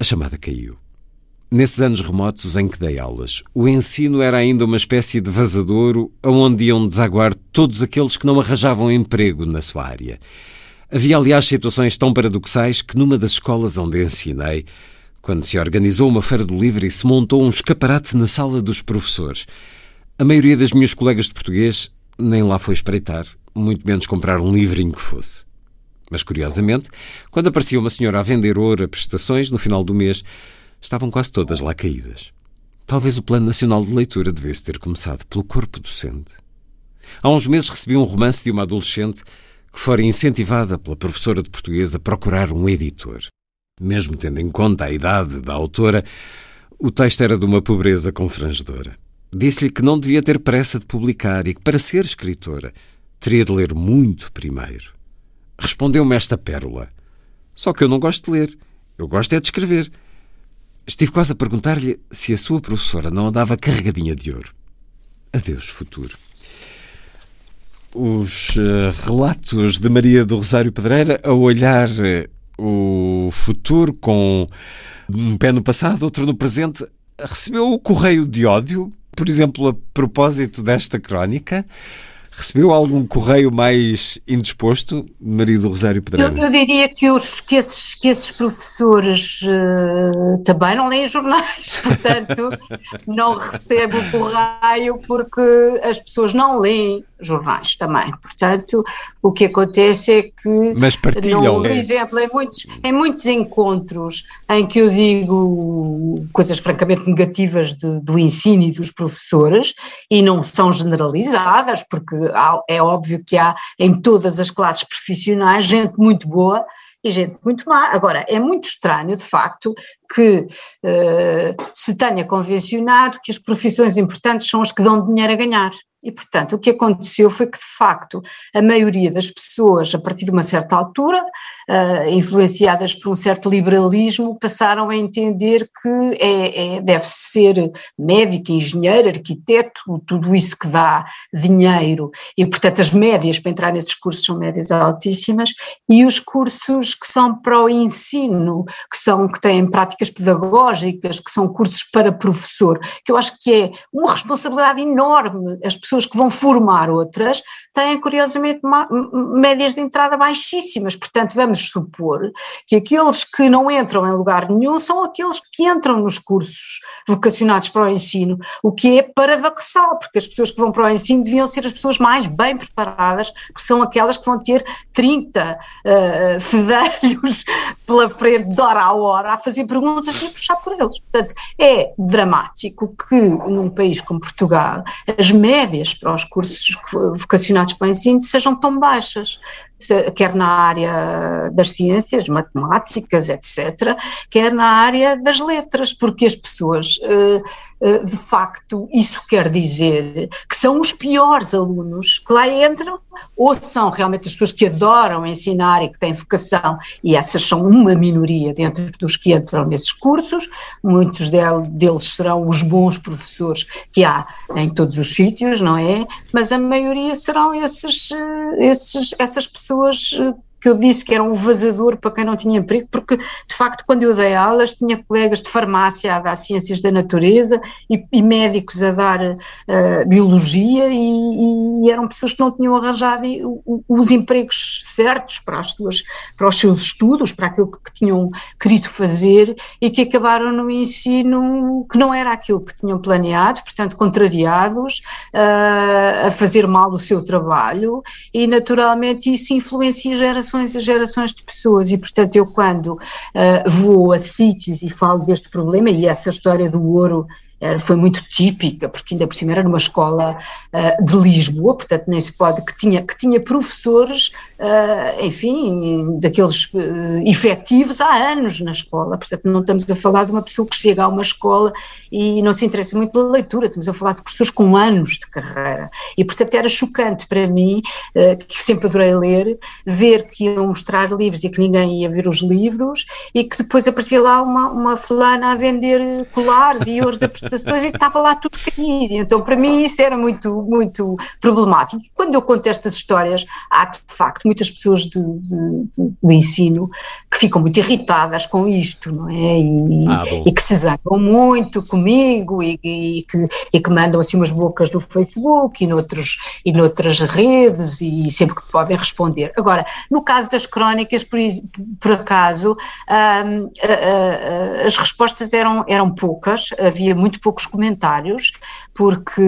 A chamada caiu. Nesses anos remotos em que dei aulas, o ensino era ainda uma espécie de vazadouro aonde iam desaguar todos aqueles que não arranjavam emprego na sua área. Havia, aliás, situações tão paradoxais que numa das escolas onde ensinei, quando se organizou uma feira do livro e se montou um escaparate na sala dos professores, a maioria das minhas colegas de português nem lá foi espreitar, muito menos comprar um livrinho que fosse. Mas, curiosamente, quando aparecia uma senhora a vender ouro a prestações no final do mês, estavam quase todas lá caídas. Talvez o Plano Nacional de Leitura devesse ter começado pelo corpo docente. Há uns meses recebi um romance de uma adolescente que fora incentivada pela professora de português a procurar um editor. Mesmo tendo em conta a idade da autora, o texto era de uma pobreza confrangedora. Disse-lhe que não devia ter pressa de publicar e que, para ser escritora, teria de ler muito primeiro. Respondeu-me esta pérola. Só que eu não gosto de ler. Eu gosto é de escrever. Estive quase a perguntar-lhe se a sua professora não andava carregadinha de ouro. Adeus, futuro. Os uh, relatos de Maria do Rosário Pedreira a olhar uh, o futuro com um pé no passado, outro no presente, recebeu o correio de ódio, por exemplo, a propósito desta crónica. Recebeu algum correio mais indisposto, marido Rosário Pedreira? Eu, eu diria que, os, que, esses, que esses professores uh, também não leem jornais, <laughs> portanto, não recebe o correio porque as pessoas não leem jornais também. Portanto, o que acontece é que. Mas partilham. Não, por exemplo, em muitos, em muitos encontros em que eu digo coisas francamente negativas de, do ensino e dos professores, e não são generalizadas, porque é óbvio que há em todas as classes profissionais gente muito boa e gente muito má. Agora, é muito estranho, de facto, que uh, se tenha convencionado que as profissões importantes são as que dão dinheiro a ganhar. E, portanto, o que aconteceu foi que, de facto, a maioria das pessoas, a partir de uma certa altura, uh, influenciadas por um certo liberalismo, passaram a entender que é, é, deve ser médico, engenheiro, arquiteto, tudo isso que dá dinheiro. E, portanto, as médias para entrar nesses cursos são médias altíssimas, e os cursos que são para o ensino, que são que têm práticas pedagógicas, que são cursos para professor, que eu acho que é uma responsabilidade enorme. As pessoas que vão formar outras têm, curiosamente, médias de entrada baixíssimas. Portanto, vamos supor que aqueles que não entram em lugar nenhum são aqueles que entram nos cursos vocacionados para o ensino, o que é paradoxal, porque as pessoas que vão para o ensino deviam ser as pessoas mais bem preparadas, que são aquelas que vão ter 30 uh, fedelhos <laughs> pela frente, de hora a hora, a fazer perguntas e a puxar por eles. Portanto, é dramático que num país como Portugal as médias para os cursos vocacionados para o ensino sejam tão baixas, quer na área das ciências, matemáticas, etc., quer na área das letras, porque as pessoas eh, de facto, isso quer dizer que são os piores alunos que lá entram, ou são realmente as pessoas que adoram ensinar e que têm vocação, e essas são uma minoria dentro dos que entram nesses cursos, muitos deles serão os bons professores que há em todos os sítios, não é? Mas a maioria serão esses, eh, esses, essas pessoas que eu disse que era um vazador para quem não tinha emprego, porque de facto quando eu dei aulas tinha colegas de farmácia a dar ciências da natureza e, e médicos a dar uh, biologia e, e, eram pessoas que não tinham arranjado os empregos certos para, as suas, para os seus estudos, para aquilo que, tinham querido fazer e que acabaram no ensino que não era aquilo que tinham planeado, portanto contrariados, uh, a fazer mal o seu trabalho e naturalmente isso influencia gerações gerações e gerações de pessoas. E, portanto, eu quando uh, vou a sítios e falo deste problema, e essa história do ouro era, foi muito típica, porque ainda por cima era numa escola uh, de Lisboa, portanto nem se pode, que tinha, que tinha professores, uh, enfim, daqueles uh, efetivos há anos na escola, portanto não estamos a falar de uma pessoa que chega a uma escola e não se interessa muito pela leitura, estamos a falar de professores com anos de carreira, e portanto era chocante para mim, que sempre adorei ler, ver que iam mostrar livros e que ninguém ia ver os livros, e que depois aparecia lá uma, uma fulana a vender colares e <laughs> ouros a prestações e estava lá tudo caído. Então, para mim, isso era muito, muito problemático. Quando eu conto estas histórias, há de facto muitas pessoas de, de, do ensino que ficam muito irritadas com isto, não é? E, ah, e que se zangam muito comigo e, e, que, e que mandam assim umas bocas no Facebook e noutros, e noutras redes e sempre que podem responder. Agora, no caso das crónicas, por, por acaso, hum, as respostas eram, eram poucas, havia muito muito poucos comentários, porque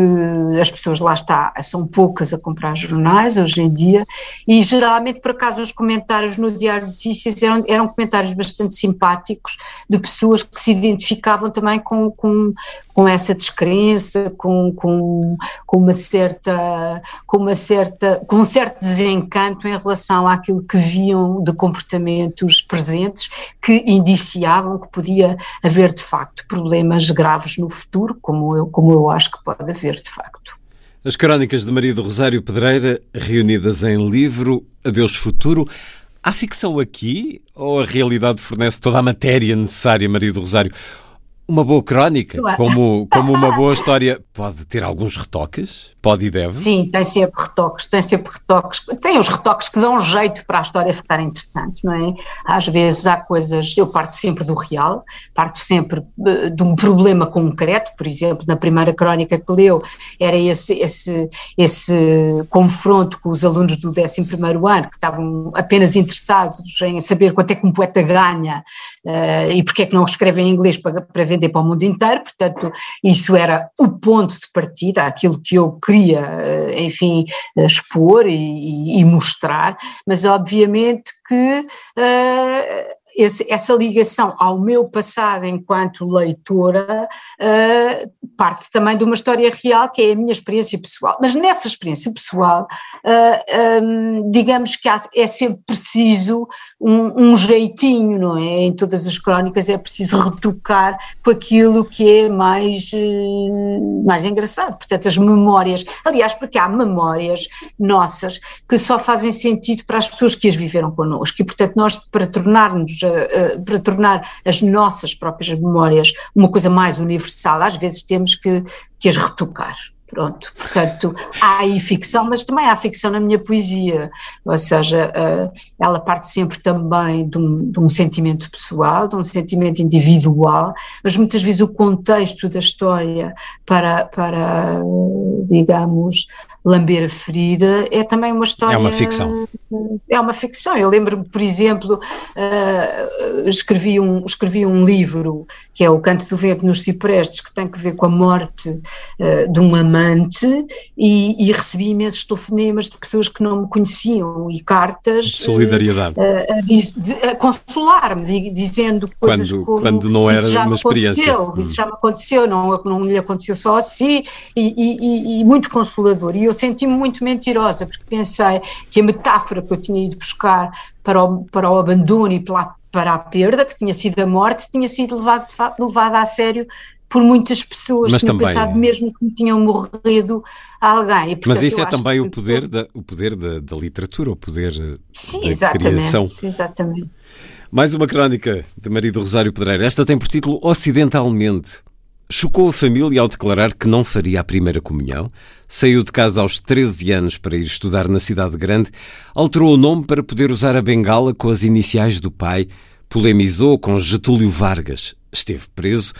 as pessoas lá está, são poucas a comprar jornais hoje em dia, e geralmente, por acaso, os comentários no Diário de Notícias eram, eram comentários bastante simpáticos de pessoas que se identificavam também com, com, com essa descrença, com, com, com uma certa, com uma certa, com um certo desencanto em relação àquilo que viam de comportamentos presentes que indiciavam que podia haver de facto problemas graves no futuro, como eu, como eu acho que pode haver, de facto. As crónicas de Maria do Rosário Pedreira, reunidas em livro Adeus Futuro. Há ficção aqui ou a realidade fornece toda a matéria necessária, Maria do Rosário? Uma boa crónica, como, como uma boa história, pode ter alguns retoques? Pode e deve? Sim, tem sempre retoques, tem sempre retoques. Tem os retoques que dão jeito para a história ficar interessante, não é? Às vezes há coisas, eu parto sempre do real, parto sempre eh, de um problema concreto, por exemplo, na primeira crónica que leu, era esse, esse, esse confronto com os alunos do 11 ano, que estavam apenas interessados em saber quanto é que um poeta ganha uh, e porque é que não escreve em inglês para, para vender para o mundo inteiro, portanto, isso era o ponto de partida, aquilo que eu queria, eh, enfim, expor e, e mostrar, mas obviamente que uh, esse, essa ligação ao meu passado enquanto leitora uh, parte também de uma história real que é a minha experiência pessoal. Mas nessa experiência pessoal, uh, ah, um, digamos que há, é sempre preciso um, um, jeitinho, não é? Em todas as crónicas é preciso retocar com aquilo que é mais, uh, mais engraçado. Portanto, as memórias, aliás, porque há memórias nossas que só fazem sentido para as pessoas que as viveram connosco e, portanto, nós para tornarmos uh, para tornar as nossas próprias memórias uma coisa mais universal, às vezes temos que, que as retocar. Pronto, portanto, há aí ficção, mas também há ficção na minha poesia, ou seja, uh, ela parte sempre também de um, de um, sentimento pessoal, de um sentimento individual, mas muitas vezes o contexto da história para, para digamos, lamber a ferida é também uma história. É uma ficção. É uma ficção. Eu lembro-me, por exemplo, uh, escrevi, um, escrevi um livro que é O Canto do Vento nos Ciprestes, que tem que ver com a morte uh, de um amante, e, e, recebi imensos telefonemas de pessoas que não me conheciam e cartas. De solidariedade. Uh, a, a consolar-me, dizendo coisas quando, como. Quando não era uma experiência. Isso já me aconteceu, não, não lhe aconteceu só assim, e, e, e muito consolador. E eu senti-me muito mentirosa, porque pensei que a metáfora que eu tinha ido buscar para o, para o abandono e para, para a perda, que tinha sido a morte, tinha sido levado, levada a sério por muitas pessoas Mas que também... pensado mesmo que me tinham morrido alguém. E, portanto, Mas isso é também o poder, da, o poder da, da literatura, o poder Sim, da exatamente, criação. exatamente. Mais uma crónica de Marido Rosário Pedreira. Esta tem por título Ocidentalmente. chocou a família ao declarar que não faria a primeira comunhão, saiu de casa aos 13 anos para ir estudar na cidade grande, alterou o nome para poder usar a bengala com as iniciais do pai, polemizou com Getúlio Vargas, esteve preso,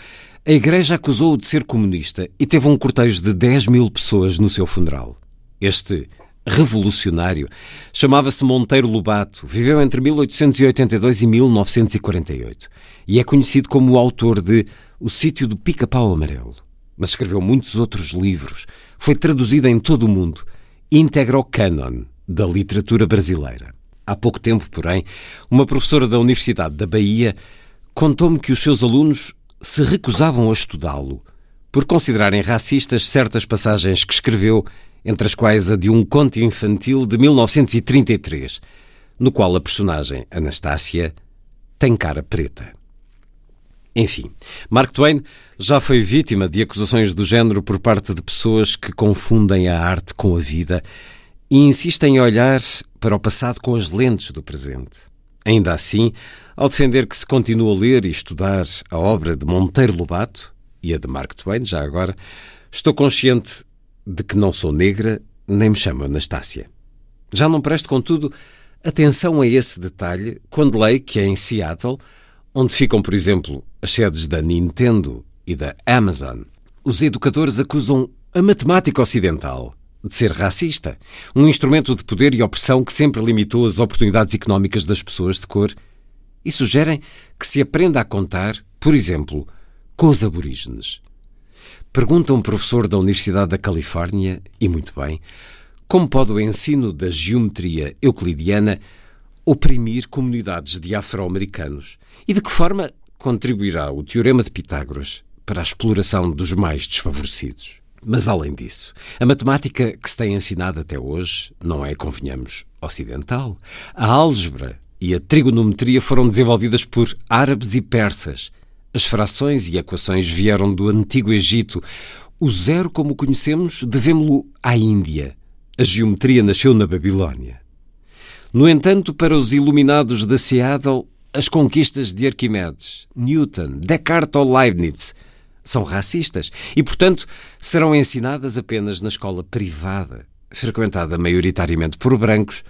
a igreja acusou-o de ser comunista e teve um cortejo de 10 mil pessoas no seu funeral. Este revolucionário chamava-se Monteiro Lobato, viveu entre 1882 e 1948 e é conhecido como o autor de O Sítio do Pica-Pau Amarelo. Mas escreveu muitos outros livros, foi traduzido em todo o mundo integra o cânon da literatura brasileira. Há pouco tempo, porém, uma professora da Universidade da Bahia contou-me que os seus alunos se recusavam a estudá-lo por considerarem racistas certas passagens que escreveu, entre as quais a de um conto infantil de 1933, no qual a personagem Anastácia tem cara preta. Enfim, Mark Twain já foi vítima de acusações do género por parte de pessoas que confundem a arte com a vida e insistem em olhar para o passado com as lentes do presente. Ainda assim, ao defender que se continua a ler e estudar a obra de Monteiro Lobato e a de Mark Twain, já agora, estou consciente de que não sou negra nem me chamo Anastácia. Já não presto, contudo, atenção a esse detalhe quando leio que é em Seattle, onde ficam, por exemplo, as sedes da Nintendo e da Amazon, os educadores acusam a matemática ocidental de ser racista, um instrumento de poder e opressão que sempre limitou as oportunidades económicas das pessoas de cor, e sugerem que se aprenda a contar, por exemplo, com os aborígenes. Pergunta um professor da Universidade da Califórnia, e muito bem, como pode o ensino da geometria euclidiana oprimir comunidades de afro-americanos e de que forma contribuirá o Teorema de Pitágoras para a exploração dos mais desfavorecidos. Mas, além disso, a matemática que se tem ensinado até hoje não é, convenhamos, ocidental. A álgebra e a trigonometria foram desenvolvidas por árabes e persas. As frações e equações vieram do Antigo Egito. O zero, como o conhecemos, devemos-lo à Índia. A geometria nasceu na Babilónia. No entanto, para os iluminados de Seattle, as conquistas de Arquimedes, Newton, Descartes ou Leibniz são racistas e, portanto, serão ensinadas apenas na escola privada, frequentada maioritariamente por brancos,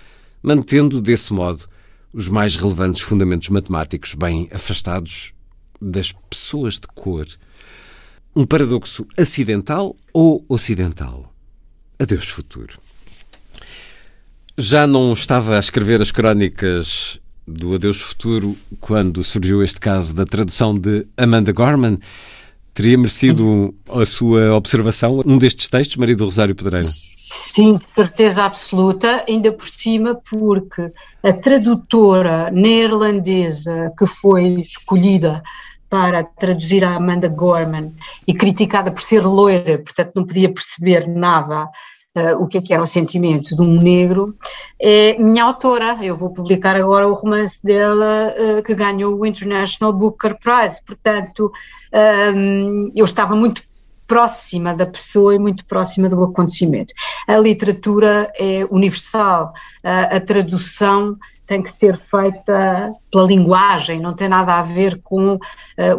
mantendo, desse modo, os mais relevantes fundamentos matemáticos bem afastados das pessoas de cor. Um paradoxo acidental ou ocidental? Adeus, futuro. Já não estava a escrever as crónicas do Adeus Futuro quando surgiu este caso da tradução de Amanda Gorman. Teria merecido a sua observação um destes textos, Maria do Rosário Pedreira? Sim, de certeza absoluta, ainda por cima porque a tradutora neerlandesa que foi escolhida para traduzir a Amanda Gorman e criticada por ser loira, portanto não podia perceber nada uh, o que é que era o sentimento de um negro, é minha autora. Eu vou publicar agora o romance dela uh, que ganhou o International Booker Prize. Portanto, um, eu estava muito próxima da pessoa e muito próxima do acontecimento. A literatura é universal, a, a tradução tem que ser feita pela linguagem, não tem nada a ver com uh,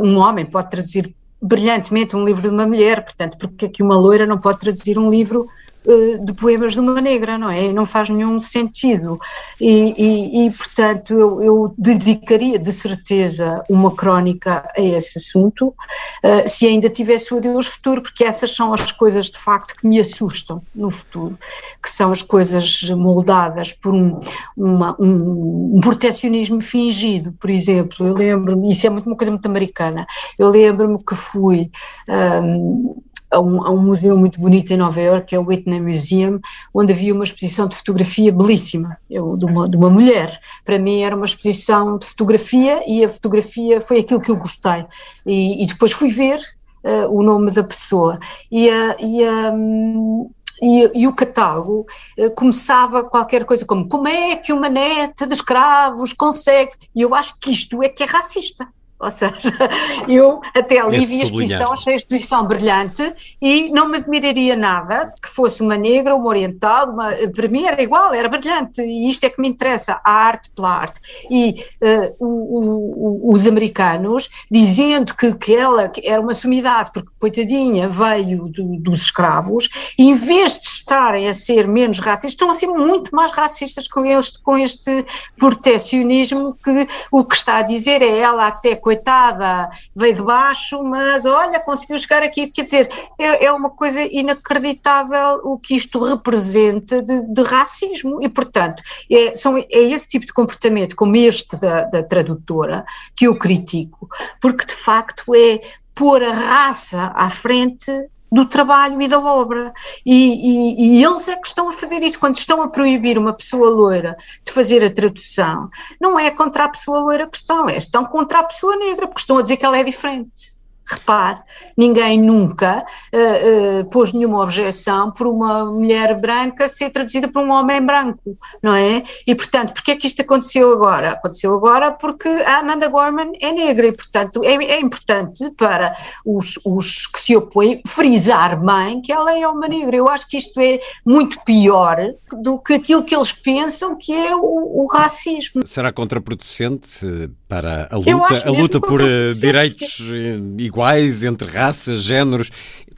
um homem, pode traduzir brilhantemente um livro de uma mulher, portanto, porque é que uma loira não pode traduzir um livro de poemas de uma negra, não é? Não faz nenhum sentido. E, e, e portanto, eu, eu, dedicaria de certeza uma crónica a esse assunto, uh, se ainda tivesse o adeus futuro, porque essas são as coisas de facto que me assustam no futuro, que são as coisas moldadas por um, uma, um, um protecionismo fingido, por exemplo. Eu lembro-me, isso é muito, uma coisa muito americana, eu lembro-me que fui. Um, a um, a um, museu muito bonito em Nova York, que é o Whitney Museum, onde havia uma exposição de fotografia belíssima, eu, de, uma, de uma mulher. Para mim era uma exposição de fotografia e a fotografia foi aquilo que eu gostei. E, e depois fui ver uh, o nome da pessoa. E, uh, e um, e, e, o catálogo uh, começava qualquer coisa como como é que uma neta de escravos consegue, e eu acho que isto é que é racista, Ou seja, <laughs> eu até ali Esse vi a exposição, achei a exposição brilhante e não me admiraria nada que fosse uma negra, uma oriental, uma, para mim era igual, era brilhante e isto é que me interessa, a arte pela arte. E eh, o- o- os americanos dizendo que, que ela que era uma sumidade, porque coitadinha veio do- dos escravos, e em vez de estarem a ser menos racistas, estão a ser muito mais racistas com este, com este protecionismo que o que está a dizer é ela até coitada veio de baixo, mas olha, conseguiu chegar aqui, quer dizer, é, é uma coisa inacreditável o que isto representa de, de racismo. E portanto é, são, é esse tipo de comportamento como este da, da tradutora que eu critico, porque de facto é pôr a raça à frente do trabalho e da obra. E, e- e eles é que estão a fazer isso. Quando estão a proibir uma pessoa loira de fazer a tradução, não é contra a pessoa loira que estão, é estão contra a pessoa negra, porque estão a dizer que ela é diferente. Repare, ninguém nunca eh, eh, pôs nenhuma objeção por uma mulher branca ser traduzida por um homem branco, não é? E, portanto, porquê é que isto aconteceu agora? Aconteceu agora porque a Amanda Gorman é negra e, portanto, é, é importante para os, os que se opõem frisar bem que ela é uma negra. Eu acho que isto é muito pior do que aquilo que eles pensam que é o, o racismo. Será contraproducente eh, para a luta, a luta por eh, direitos eh, iguais entre raças, géneros,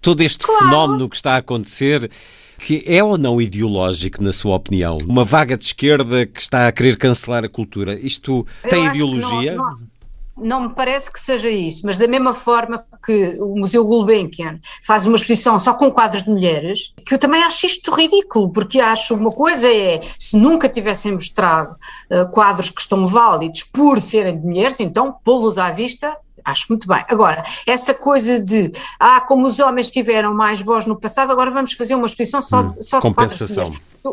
todo este Claro. fenómeno que está a acontecer, que é ou não ideológico, na sua opinião? Uma vaga de esquerda que está a querer cancelar a cultura, isto Eu tem que não- ideologia? Não, não me parece que seja isso, mas da mesma forma que o Museu Gulbenkian faz uma exposição só com quadros de mulheres, que eu também acho isto ridículo, porque acho uma coisa é, se nunca tivessem mostrado eh, quadros que estão válidos por serem de mulheres, então pô-los à vista Acho muito bem. Agora, essa coisa de, ah, como os homens tiveram mais voz no passado, agora vamos fazer uma exposição só, de- só quadros de compensação.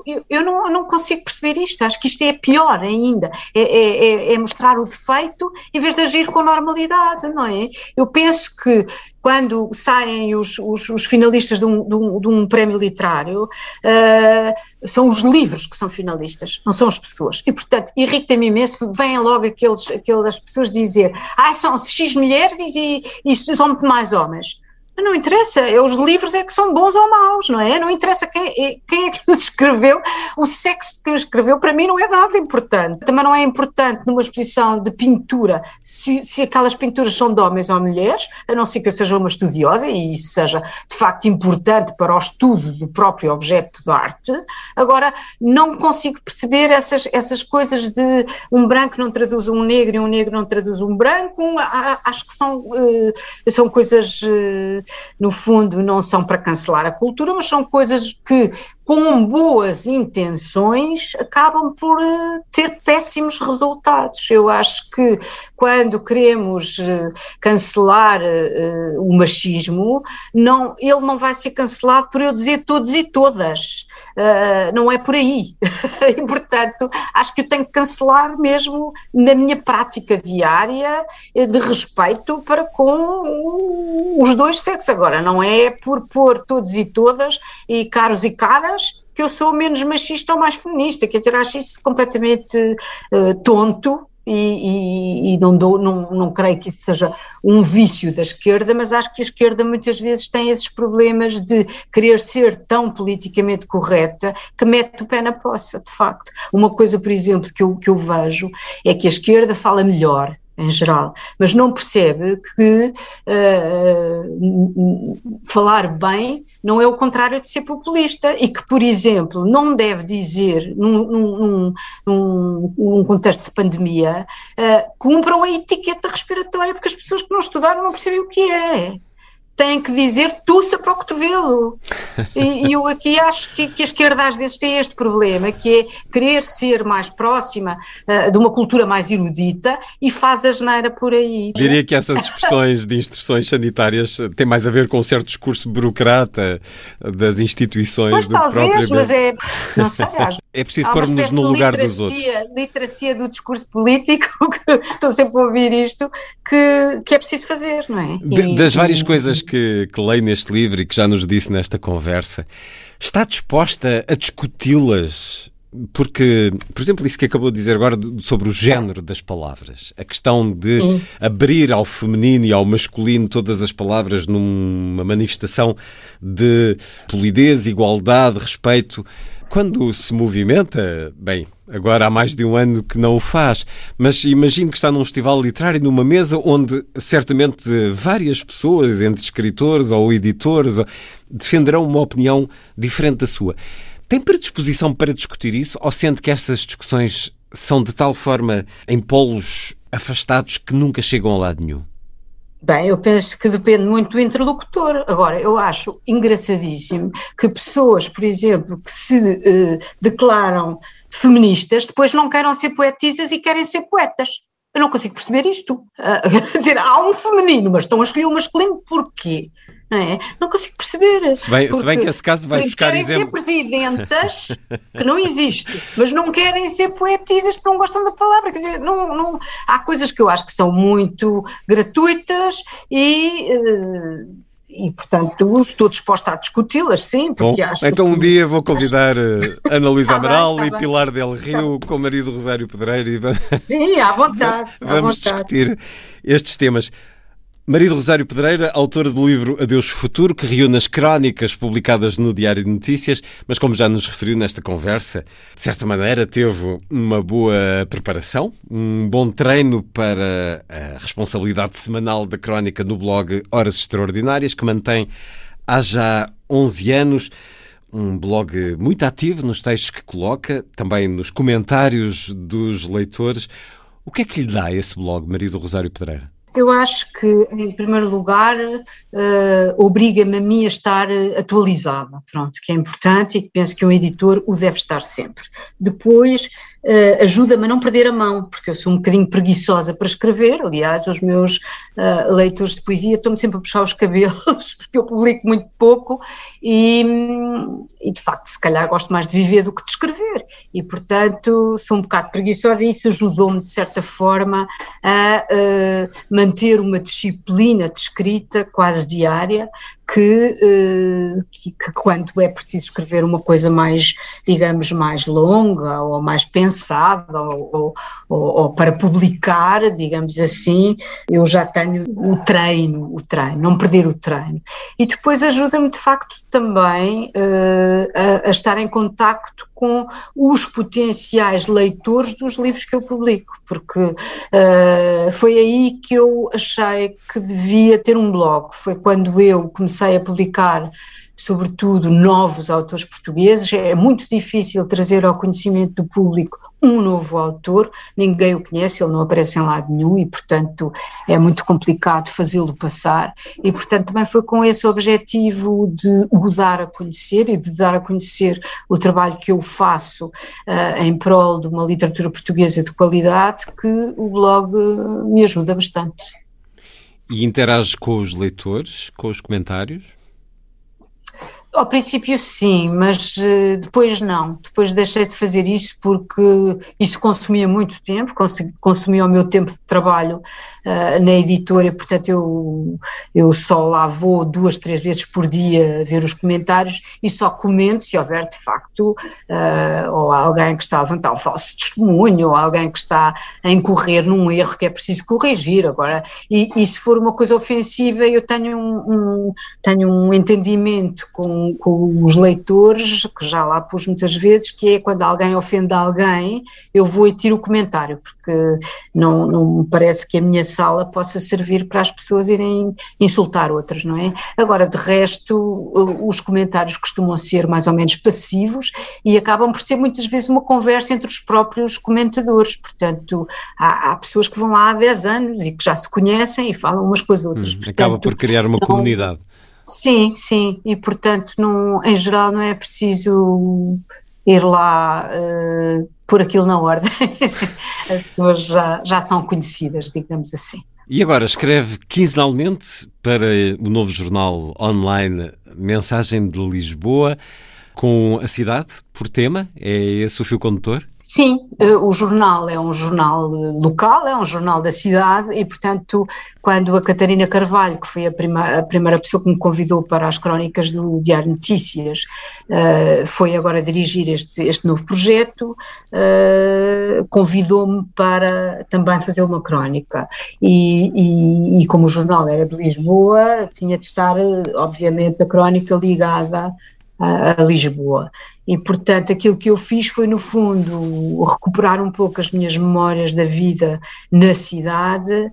Eu, eu- não, não consigo perceber isto, acho que isto é pior ainda, é, é- é- é mostrar o defeito em vez de agir com normalidade, não é? Eu penso que quando saem os, os- os finalistas de um, de um- de um prémio literário, ah, são os livros que são finalistas, não são as pessoas. E, portanto, irrita-me imenso, vêm logo aqueles, aquelas pessoas dizer, ah, são X mulheres e, e, e são muito mais homens. Não interessa, é os livros é que são bons ou maus, não é? Não interessa quem é, quem é que os <laughs> escreveu, o sexo de quem os escreveu para mim não é nada importante. Também não é importante numa exposição de pintura se, se aquelas pinturas são de homens ou mulheres, a não ser que eu seja uma estudiosa e isso seja de facto importante para o estudo do próprio objeto de arte. Agora, não consigo perceber essas, essas coisas de um branco não traduz um negro e um negro não traduz um branco, acho que são, eh, são coisas, eh, no fundo, não são para cancelar a cultura, mas são coisas que, com boas intenções, acabam por eh, ter péssimos resultados. Eu acho que quando queremos eh, cancelar eh, o machismo, não, ele não vai ser cancelado por eu dizer todos e todas. Uh, não é por aí. <laughs> e, portanto, acho que eu tenho que cancelar mesmo na minha prática diária de respeito para com os dois sexos. Agora, não é por pôr todos e todas e caros e caras que eu sou menos machista ou mais feminista. Quer dizer, acho isso completamente eh, tonto. E, e- e não, dou, não, não creio que isso seja um vício da esquerda, mas acho que a esquerda muitas vezes tem esses problemas de querer ser tão politicamente correta que mete o pé na poça, de facto. Uma coisa, por exemplo, que eu, que eu vejo é que a esquerda fala melhor, em geral, mas não percebe que n- n- falar bem não é o contrário de ser populista e que, por exemplo, não deve dizer, num, num- num- num- contexto de pandemia, eh, cumpram a etiqueta respiratória, porque as pessoas que não estudaram não percebem o que é. Têm que dizer tussa para o cotovelo. E, eu aqui acho que, que a esquerda às vezes tem este problema, que é querer ser mais próxima eh, de uma cultura mais erudita e faz a geneira por aí. Diria que essas expressões de instruções sanitárias têm mais a ver com um certo discurso burocrata das instituições Mas do talvez, próprio. mas é, não sei, às <laughs> É preciso pôr-nos no lugar dos outros. literacia- do discurso político, <laughs> que estou sempre a ouvir isto, que, que é preciso fazer, não é? De- das várias e- coisas que, que leio neste livro e que já nos disse nesta conversa, está disposta a discuti-las porque, por exemplo, isso que acabou de dizer agora sobre o género das palavras, a questão de Sim. abrir ao feminino e ao masculino todas as palavras numa manifestação de polidez, igualdade, respeito. Quando se movimenta, bem, agora há mais de um ano que não o faz, mas imagino que está num festival literário, numa mesa onde certamente várias pessoas, entre escritores ou editores, defenderão uma opinião diferente da sua. Tem predisposição para discutir isso ou sente que essas discussões são de tal forma em polos afastados que nunca chegam a lado nenhum? Bem, eu penso que depende muito do interlocutor. Agora, eu acho engraçadíssimo que pessoas, por exemplo, que se uh, declaram feministas, depois não queiram ser poetisas e querem ser poetas. Eu não consigo perceber isto. Uh, <laughs> quer dizer, há um feminino, mas estão a escolher o masculino porquê? Não, é? não consigo perceber. Se bem, se bem que esse caso vai buscar exemplo. Querem ser presidentas, <laughs> que não existe, mas não querem ser poetisas porque não gostam da palavra. Quer dizer, não, não, há coisas que eu acho que são muito gratuitas e. Uh, e, portanto, estou disposta a discuti-las, sim, porque Bom, acho Então, que... um dia vou convidar uh, <laughs> Ana Luísa tá Amaral bem, tá e Pilar Del Rio com o marido Rosário Pedreiro e vamos, sim, à vontade, <laughs> vamos à vontade. discutir estes temas. Marido Rosário Pedreira, autora do livro Adeus Futuro, que reúne as crónicas publicadas no Diário de Notícias, mas como já nos referiu nesta conversa, de certa maneira teve uma boa preparação, um bom treino para a responsabilidade semanal da crónica no blog Horas Extraordinárias, que mantém há já 11 anos. Um blog muito ativo nos textos que coloca, também nos comentários dos leitores. O que é que lhe dá esse blog, Marido Rosário Pedreira? Eu acho que, em primeiro lugar, uh, obriga-me a mim a estar atualizada, pronto, que é importante e que penso que um editor o deve estar sempre. Depois, uh, ajuda-me a não perder a mão, porque eu sou um bocadinho preguiçosa para escrever, aliás, os meus uh, leitores de poesia estão-me sempre a puxar os cabelos, <laughs> porque eu publico muito pouco e, e, de facto, se calhar gosto mais de viver do que de escrever, e, portanto, sou um bocado preguiçosa e isso ajudou-me, de certa forma, a uh, manter uma disciplina de escrita quase diária, que, uh, que, que, quando é preciso escrever uma coisa mais, digamos, mais longa ou mais pensada ou, ou, ou, para publicar, digamos assim, eu já tenho o treino, o treino, não perder o treino. E depois ajuda-me de facto também uh, a, a, estar em contacto com os potenciais leitores dos livros que eu publico, porque uh, foi aí que eu achei que devia ter um blog, foi quando eu comecei a publicar sobretudo novos autores portugueses, é muito difícil trazer ao conhecimento do público um novo autor, ninguém o conhece, ele não aparece em lado nenhum e, portanto, é muito complicado fazê-lo passar. E, portanto, também foi com esse objetivo de o dar a conhecer e de dar a conhecer o trabalho que eu faço uh, em prol de uma literatura portuguesa de qualidade que o blog me ajuda bastante. E interage com os leitores, com os comentários? Ao princípio sim, mas uh, depois não. Depois deixei de fazer isso porque isso consumia muito tempo, consumia o meu tempo de trabalho uh, na editora, portanto eu, eu só lá vou duas, três vezes por dia ver os comentários e só comento se houver de facto uh, ou alguém que está a levantar um falso testemunho ou alguém que está a incorrer num erro que é preciso corrigir. Agora, e, e se for uma coisa ofensiva, eu tenho um, um tenho um entendimento com com, os leitores, que já lá pus muitas vezes, que é quando alguém ofende alguém, eu vou e tiro o comentário, porque não, não me parece que a minha sala possa servir para as pessoas irem insultar outras, não é? Agora, de resto, os comentários costumam ser mais ou menos passivos e acabam por ser muitas vezes uma conversa entre os próprios comentadores, portanto, há, há pessoas que vão lá há 10 anos e que já se conhecem e falam umas com as outras. Hum, portanto, acaba por criar uma não, comunidade. Sim, sim, e portanto, não, em geral, não é preciso ir lá uh, pôr aquilo na ordem. <laughs> As pessoas já, já são conhecidas, digamos assim. E agora escreve quinzenalmente para o novo jornal online Mensagem de Lisboa. Com a cidade por tema? É esse o fio condutor? Sim, eh, o jornal é um jornal eh, local, é um jornal da cidade e, portanto, quando a Catarina Carvalho, que foi a, prima, a primeira pessoa que me convidou para as crónicas do Diário Notícias, uh, foi agora dirigir este, este novo projeto, convidou-me para também fazer uma crónica. E, e, e, como o jornal era de Lisboa, tinha de estar, obviamente, a crónica ligada a, a Lisboa. E, portanto, aquilo que eu fiz foi, no fundo, recuperar um pouco as minhas memórias da vida na cidade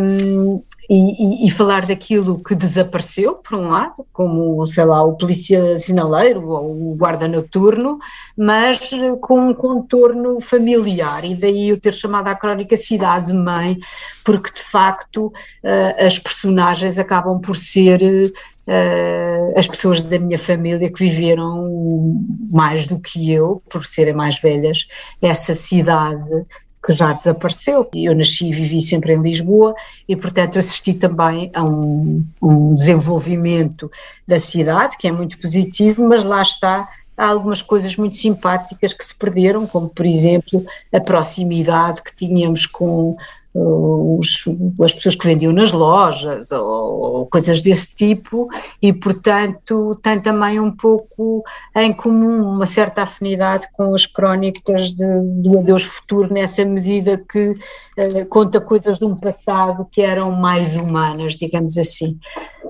um, e, e, e, falar daquilo que desapareceu, por um lado, como, sei lá, o polícia sinaleiro ou o guarda noturno, mas com um contorno familiar. E daí eu ter chamado a crónica Cidade Mãe, porque de facto uh, as personagens acabam por ser uh, as pessoas da minha família que viveram mais do que eu, por serem mais velhas, essa cidade que já desapareceu. Eu nasci e vivi sempre em Lisboa e, portanto, assisti também a um, um desenvolvimento da cidade, que é muito positivo, mas lá está há algumas coisas muito simpáticas que se perderam, como por exemplo a proximidade que tínhamos com os, as pessoas que vendiam nas lojas ou, ou, coisas desse tipo e portanto tem também um pouco em comum uma certa afinidade com as crónicas de, do Adeus Futuro nessa medida que eh, conta coisas de um passado que eram mais humanas, digamos assim,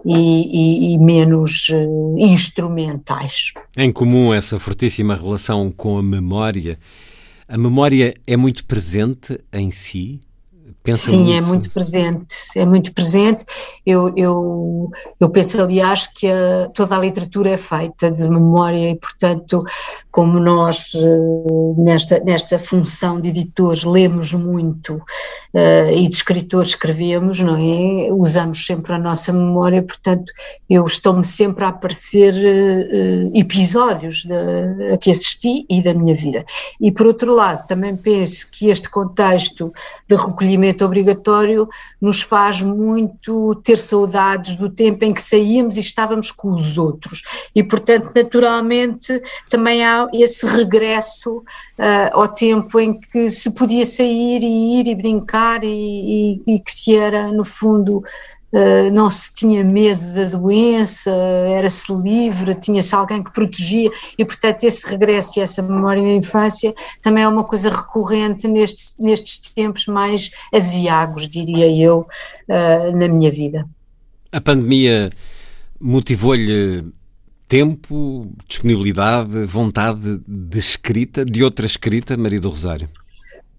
e, e, e menos eh, instrumentais. Em comum essa fortíssima relação com a memória. A memória é muito presente em si? Pensa Sim, muito... é muito presente, é muito presente. Eu, eu, eu penso, aliás, que a, toda a literatura é feita de memória e, portanto, como nós, eh, nesta, nesta função de editores, lemos muito uh, e de escritores escrevemos, não é? Usamos sempre a nossa memória, portanto, eu estou-me sempre a aparecer uh, episódios de, a que assisti e da minha vida. E, por outro lado, também penso que este contexto de recolhimento obrigatório nos faz muito ter saudades do tempo em que saíamos e estávamos com os outros. E, portanto, naturalmente, também há esse regresso uh, ao tempo em que se podia sair e ir e brincar e, e, e que se era, no fundo, não se tinha medo da doença, era-se livre, tinha-se alguém que protegia e, portanto, esse regresso e essa memória da infância também é uma coisa recorrente nestes, tempos mais asiagos, diria eu, uh, na minha vida. A pandemia motivou-lhe tempo, disponibilidade, vontade de escrita, de outra escrita, Maria do Rosário?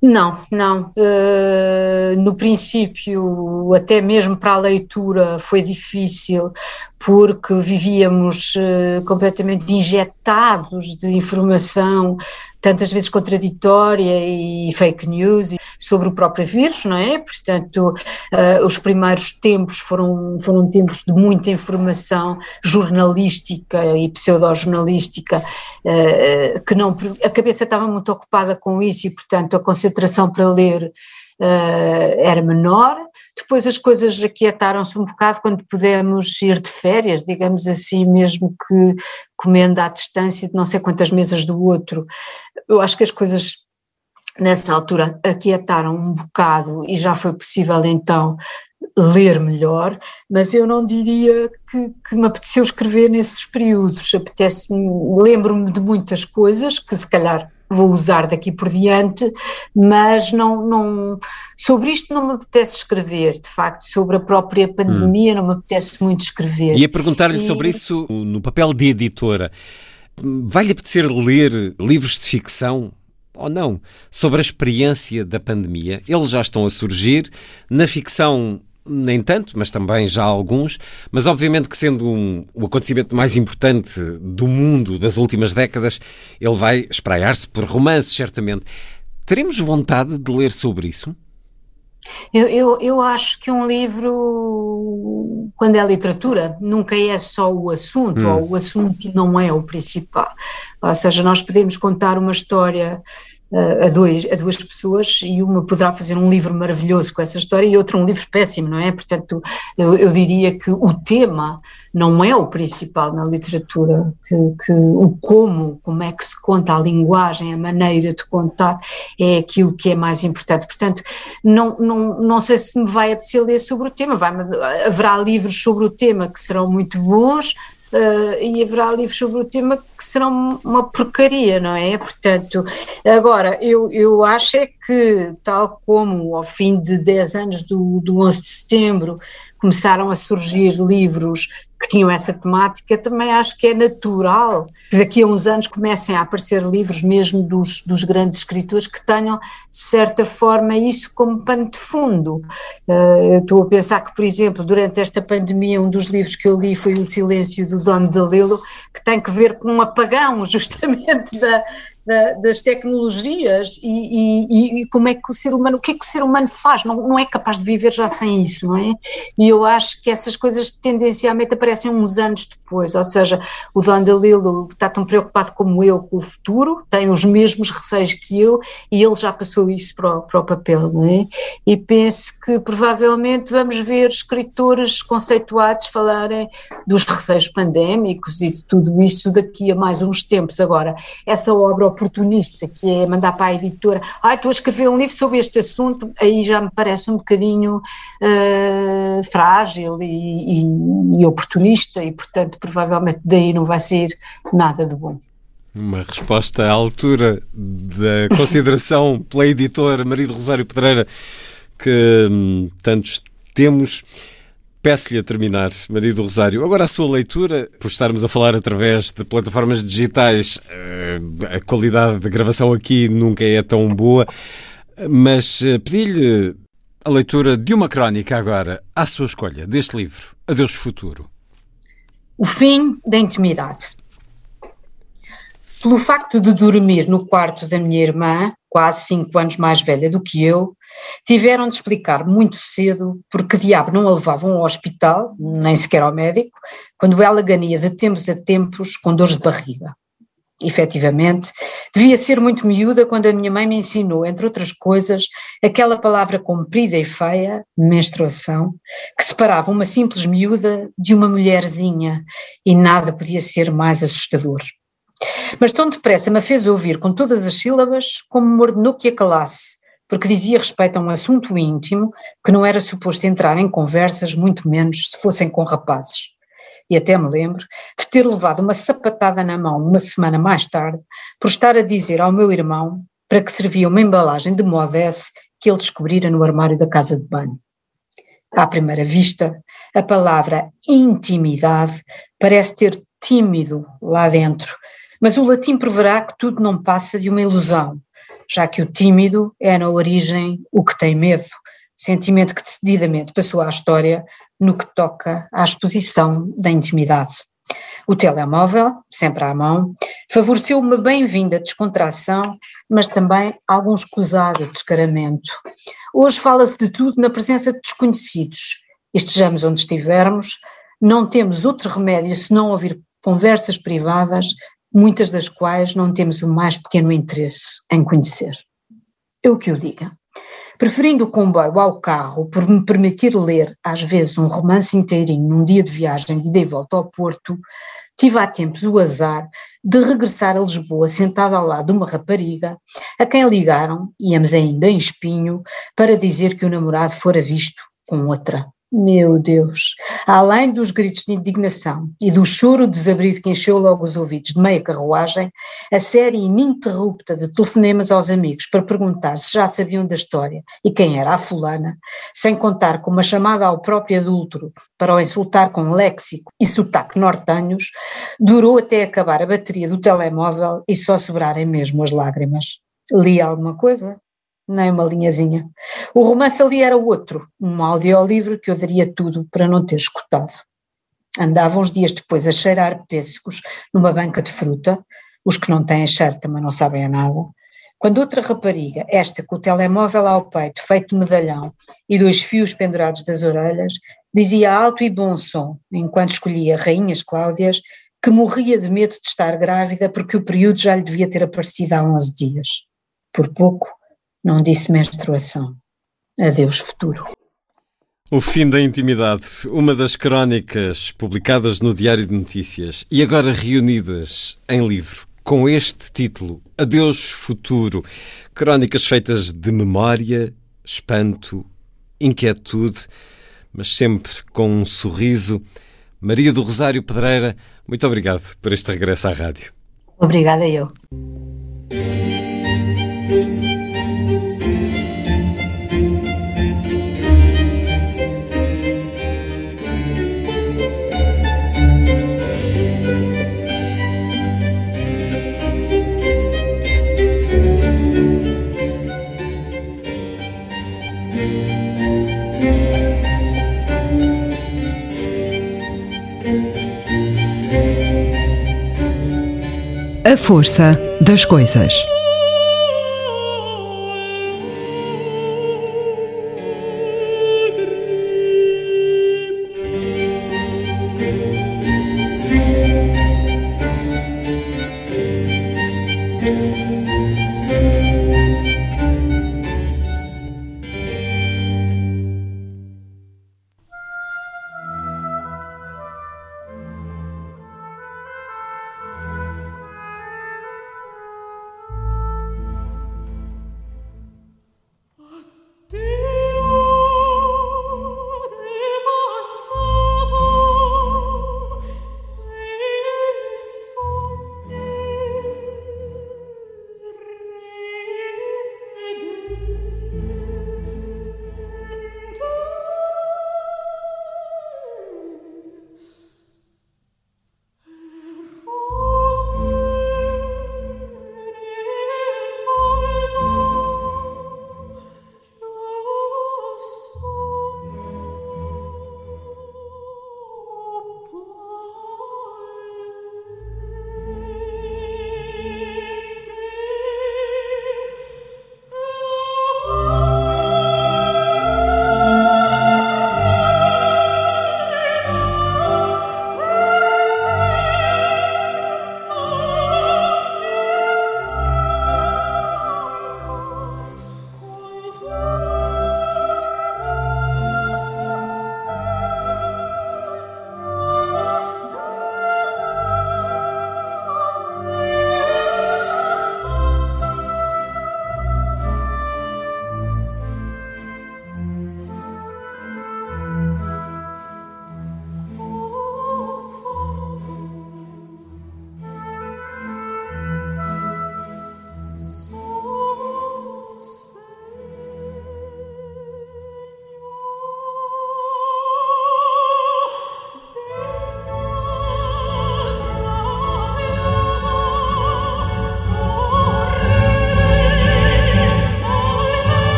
Não, não. Uh, no princípio, até mesmo para a leitura foi difícil, porque vivíamos uh, completamente injetados de informação, tantas vezes contraditória e fake news sobre o próprio vírus, não é? Portanto, uh, os primeiros tempos foram, foram tempos de muita informação jornalística e pseudo-jornalística, uh, que não, a cabeça estava muito ocupada com isso e, portanto, a concentração para ler uh, era menor. Depois as coisas aquietaram-se um bocado quando pudemos ir de férias, digamos assim, mesmo que comendo à distância de não sei quantas mesas do outro. Eu acho que as coisas nessa altura aquietaram um bocado e já foi possível então ler melhor, mas eu não diria que, que me apeteceu escrever nesses períodos, apetece lembro-me de muitas coisas que se calhar vou usar daqui por diante, mas não, não, sobre isto não me apetece escrever, de facto, sobre a própria pandemia hum. não me apetece muito escrever. E a perguntar-lhe e... sobre isso no papel de editora, vai-lhe apetecer ler livros de ficção ou não, sobre a experiência da pandemia. Eles já estão a surgir. Na ficção, nem tanto, mas também já alguns, mas obviamente que sendo um, o acontecimento mais importante do mundo das últimas décadas, ele vai espraiar-se por romances, certamente. Teremos vontade de ler sobre isso? Eu, eu, eu, acho que um livro, quando é literatura, nunca é só o assunto, hum. ou o assunto não é o principal. Ou seja, nós podemos contar uma história a, dois, a duas pessoas e uma poderá fazer um livro maravilhoso com essa história e outra um livro péssimo, não é? Portanto, eu, eu diria que o tema não é o principal na literatura, que, que, o como, como é que se conta a linguagem, a maneira de contar, é aquilo que é mais importante. Portanto, não, não, não sei se me vai apetecer ler sobre o tema, vai, haverá livros sobre o tema que serão muito bons, Uh, e haverá livros sobre o tema que serão uma porcaria, não é? Portanto, agora, eu, eu acho é que, tal como ao fim de 10 anos do, do 11 de setembro, começaram a surgir livros que tinham essa temática, também acho que é natural que daqui a uns anos comecem a aparecer livros mesmo dos, dos grandes escritores que tenham, de certa forma, isso como pano de fundo. Uh, eu estou a pensar que, por exemplo, durante esta pandemia, um dos livros que eu li foi O Silêncio do Don DeLillo, que tem que ver com um apagão, <laughs> justamente, da, da, das tecnologias e, e, e, como é que o ser humano, o que é que o ser humano faz, não, não é capaz de viver já sem isso, não é? E eu acho que essas coisas tendencialmente aparecem uns anos depois, ou seja, o Don DeLillo está tão preocupado como eu com o futuro, tem os mesmos receios que eu e ele já passou isso para o, para o papel, não é? E penso que provavelmente vamos ver escritores conceituados falarem dos receios pandémicos e de tudo isso daqui a mais uns tempos. Agora, essa obra oportunista, que é mandar para a editora, ah, estou a escrever um livro sobre este assunto, aí já me parece um bocadinho uh, frágil e, e, e oportunista e, portanto, provavelmente daí não vai sair nada de bom. Uma resposta à altura da consideração pela editora Marido Rosário Pedreira que hum, tantos temos. Peço-lhe a terminar, Maria do Rosário. Agora, a sua leitura, por estarmos a falar através de plataformas digitais, eh, a qualidade de gravação aqui nunca é tão boa, mas eh, pedi-lhe a leitura de uma crónica agora, à sua escolha, deste livro, Adeus Futuro. O fim da intimidade. Pelo facto de dormir no quarto da minha irmã, quase cinco anos mais velha do que eu, tiveram de explicar muito cedo porque diabo não a levavam ao hospital, nem sequer ao médico, quando ela ganha de tempos a tempos com dores de barriga. Efetivamente, devia ser muito miúda quando a minha mãe me ensinou, entre outras coisas, aquela palavra comprida e feia, menstruação, que separava uma simples miúda de uma mulherzinha, e nada podia ser mais assustador. Mas tão depressa me fez ouvir com todas as sílabas como me ordenou que a calasse, porque dizia respeito a um assunto íntimo que não era suposto entrar em conversas, muito menos se fossem com rapazes. E até me lembro de ter levado uma sapatada na mão uma semana mais tarde por estar a dizer ao meu irmão para que servia uma embalagem de modesse que ele descobrira no armário da casa de banho. À primeira vista, a palavra intimidade parece ter tímido lá dentro, mas o latim proverá que tudo não passa de uma ilusão, já que o tímido é na origem o que tem medo, sentimento que decididamente passou à história no que toca à exposição da intimidade. O telemóvel, sempre à mão, favoreceu uma bem-vinda descontração, mas também algum escusado descaramento. Hoje fala-se de tudo na presença de desconhecidos. Estejamos onde estivermos, não temos outro remédio senão ouvir conversas privadas muitas das quais não temos o mais pequeno interesse em conhecer. Eu que o diga. Preferindo o comboio ao carro por me permitir ler, às vezes, um romance inteirinho num dia de viagem de ida e volta ao Porto, tive há tempos o azar de regressar a Lisboa sentada ao lado de uma rapariga a quem ligaram, íamos ainda em espinho, para dizer que o namorado fora visto com outra. Meu Deus! Além dos gritos de indignação e do choro desabrido que encheu logo os ouvidos de meia carruagem, a série ininterrupta de telefonemas aos amigos para perguntar se já sabiam da história e quem era a fulana, sem contar com uma chamada ao próprio adúltero para o insultar com léxico e sotaque nortanhos, durou até acabar a bateria do telemóvel e só sobrarem mesmo as lágrimas. Li alguma coisa? Nem uma linhazinha. O romance ali era outro, um audiolivro que eu daria tudo para não ter escutado. Andava uns dias depois a cheirar pêssegos numa banca de fruta, os que não têm cheiro também não sabem a nada, quando outra rapariga, esta com o telemóvel ao peito, feito medalhão e dois fios pendurados das orelhas, dizia alto e bom som, enquanto escolhia Rainhas Cláudias, que morria de medo de estar grávida porque o período já lhe devia ter aparecido há 11 dias. por pouco não disse menstruação. Adeus, futuro. O fim da intimidade, uma das crónicas publicadas no Diário de Notícias e agora reunidas em livro, com este título, Adeus Futuro. Crónicas feitas de memória, espanto, inquietude, mas sempre com um sorriso. Maria do Rosário Pedreira, muito obrigado por este regresso à rádio. Obrigada eu. A força das coisas.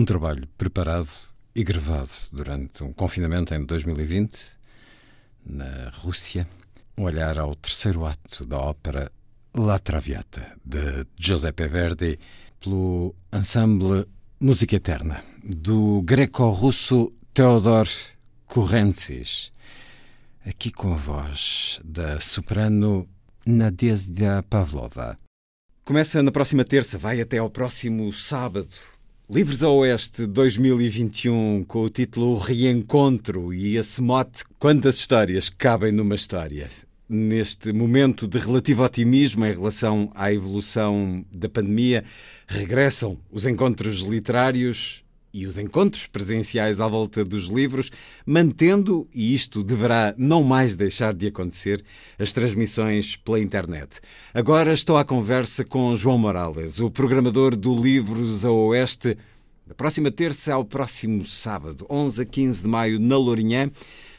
Um trabalho preparado e gravado durante um confinamento em 2020, na Rússia. Um olhar ao terceiro ato da ópera La Traviata, de Giuseppe Verdi, pelo ensemble Música Eterna, do greco-russo Theodor Kurentsis. Aqui com a voz da soprano Nadezhda Pavlova. Começa na próxima terça, vai até ao próximo sábado. Livres a Oeste 2021, com o título Reencontro e esse mote Quantas histórias cabem numa história? Neste momento de relativo otimismo em relação à evolução da pandemia, regressam os encontros literários e os encontros presenciais à volta dos livros, mantendo, e isto deverá não mais deixar de acontecer, as transmissões pela internet. Agora estou à conversa com João Morales, o programador do Livros a Oeste, da próxima terça ao próximo sábado, 11 a 15 de maio, na Lourinhã.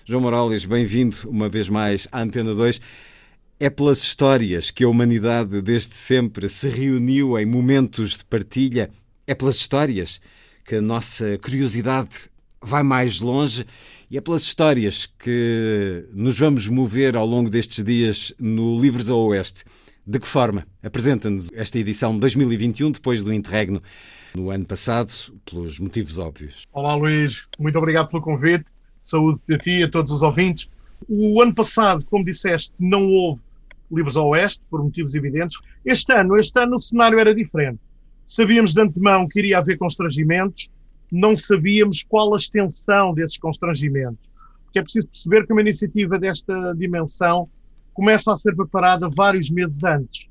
João Morales, bem-vindo uma vez mais à Antena 2. É pelas histórias que a humanidade desde sempre se reuniu em momentos de partilha. É pelas histórias que a nossa curiosidade vai mais longe e é pelas histórias que nos vamos mover ao longo destes dias no Livros ao Oeste. De que forma? Apresenta-nos esta edição 2021, depois do interregno no ano passado, pelos motivos óbvios. Olá, Luís. Muito obrigado pelo convite. Saúde a ti e a todos os ouvintes. O ano passado, como disseste, não houve Livros ao Oeste, por motivos evidentes. Este ano, este ano o cenário era diferente. Sabíamos de antemão que iria haver constrangimentos, não sabíamos qual a extensão desses constrangimentos. Porque é preciso perceber que uma iniciativa desta dimensão começa a ser preparada vários meses antes.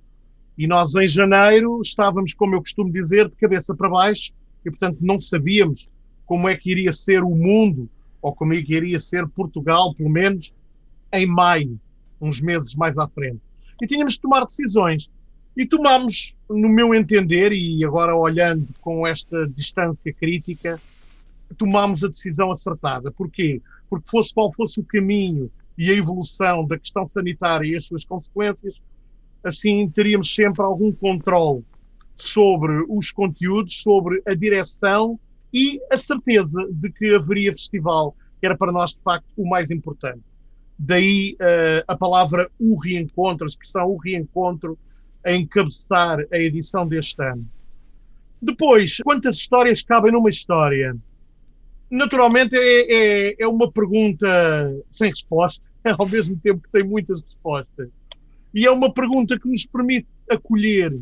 E nós, em janeiro, estávamos, como eu costumo dizer, de cabeça para baixo e, portanto, não sabíamos como é que iria ser o mundo ou como é que iria ser Portugal, pelo menos em maio, uns meses mais à frente. E tínhamos de tomar decisões. E tomamos, no meu entender, e agora olhando com esta distância crítica, tomamos a decisão acertada. Porquê? Porque fosse qual fosse o caminho e a evolução da questão sanitária e as suas consequências, assim teríamos sempre algum controle sobre os conteúdos, sobre a direção e a certeza de que haveria festival, que era para nós, de facto, o mais importante. Daí uh, a palavra o reencontro, a expressão o reencontro, a encabeçar a edição deste ano. Depois, quantas histórias cabem numa história? Naturalmente é, é, é uma pergunta sem resposta, <laughs> ao mesmo tempo que tem muitas respostas. E é uma pergunta que nos permite acolher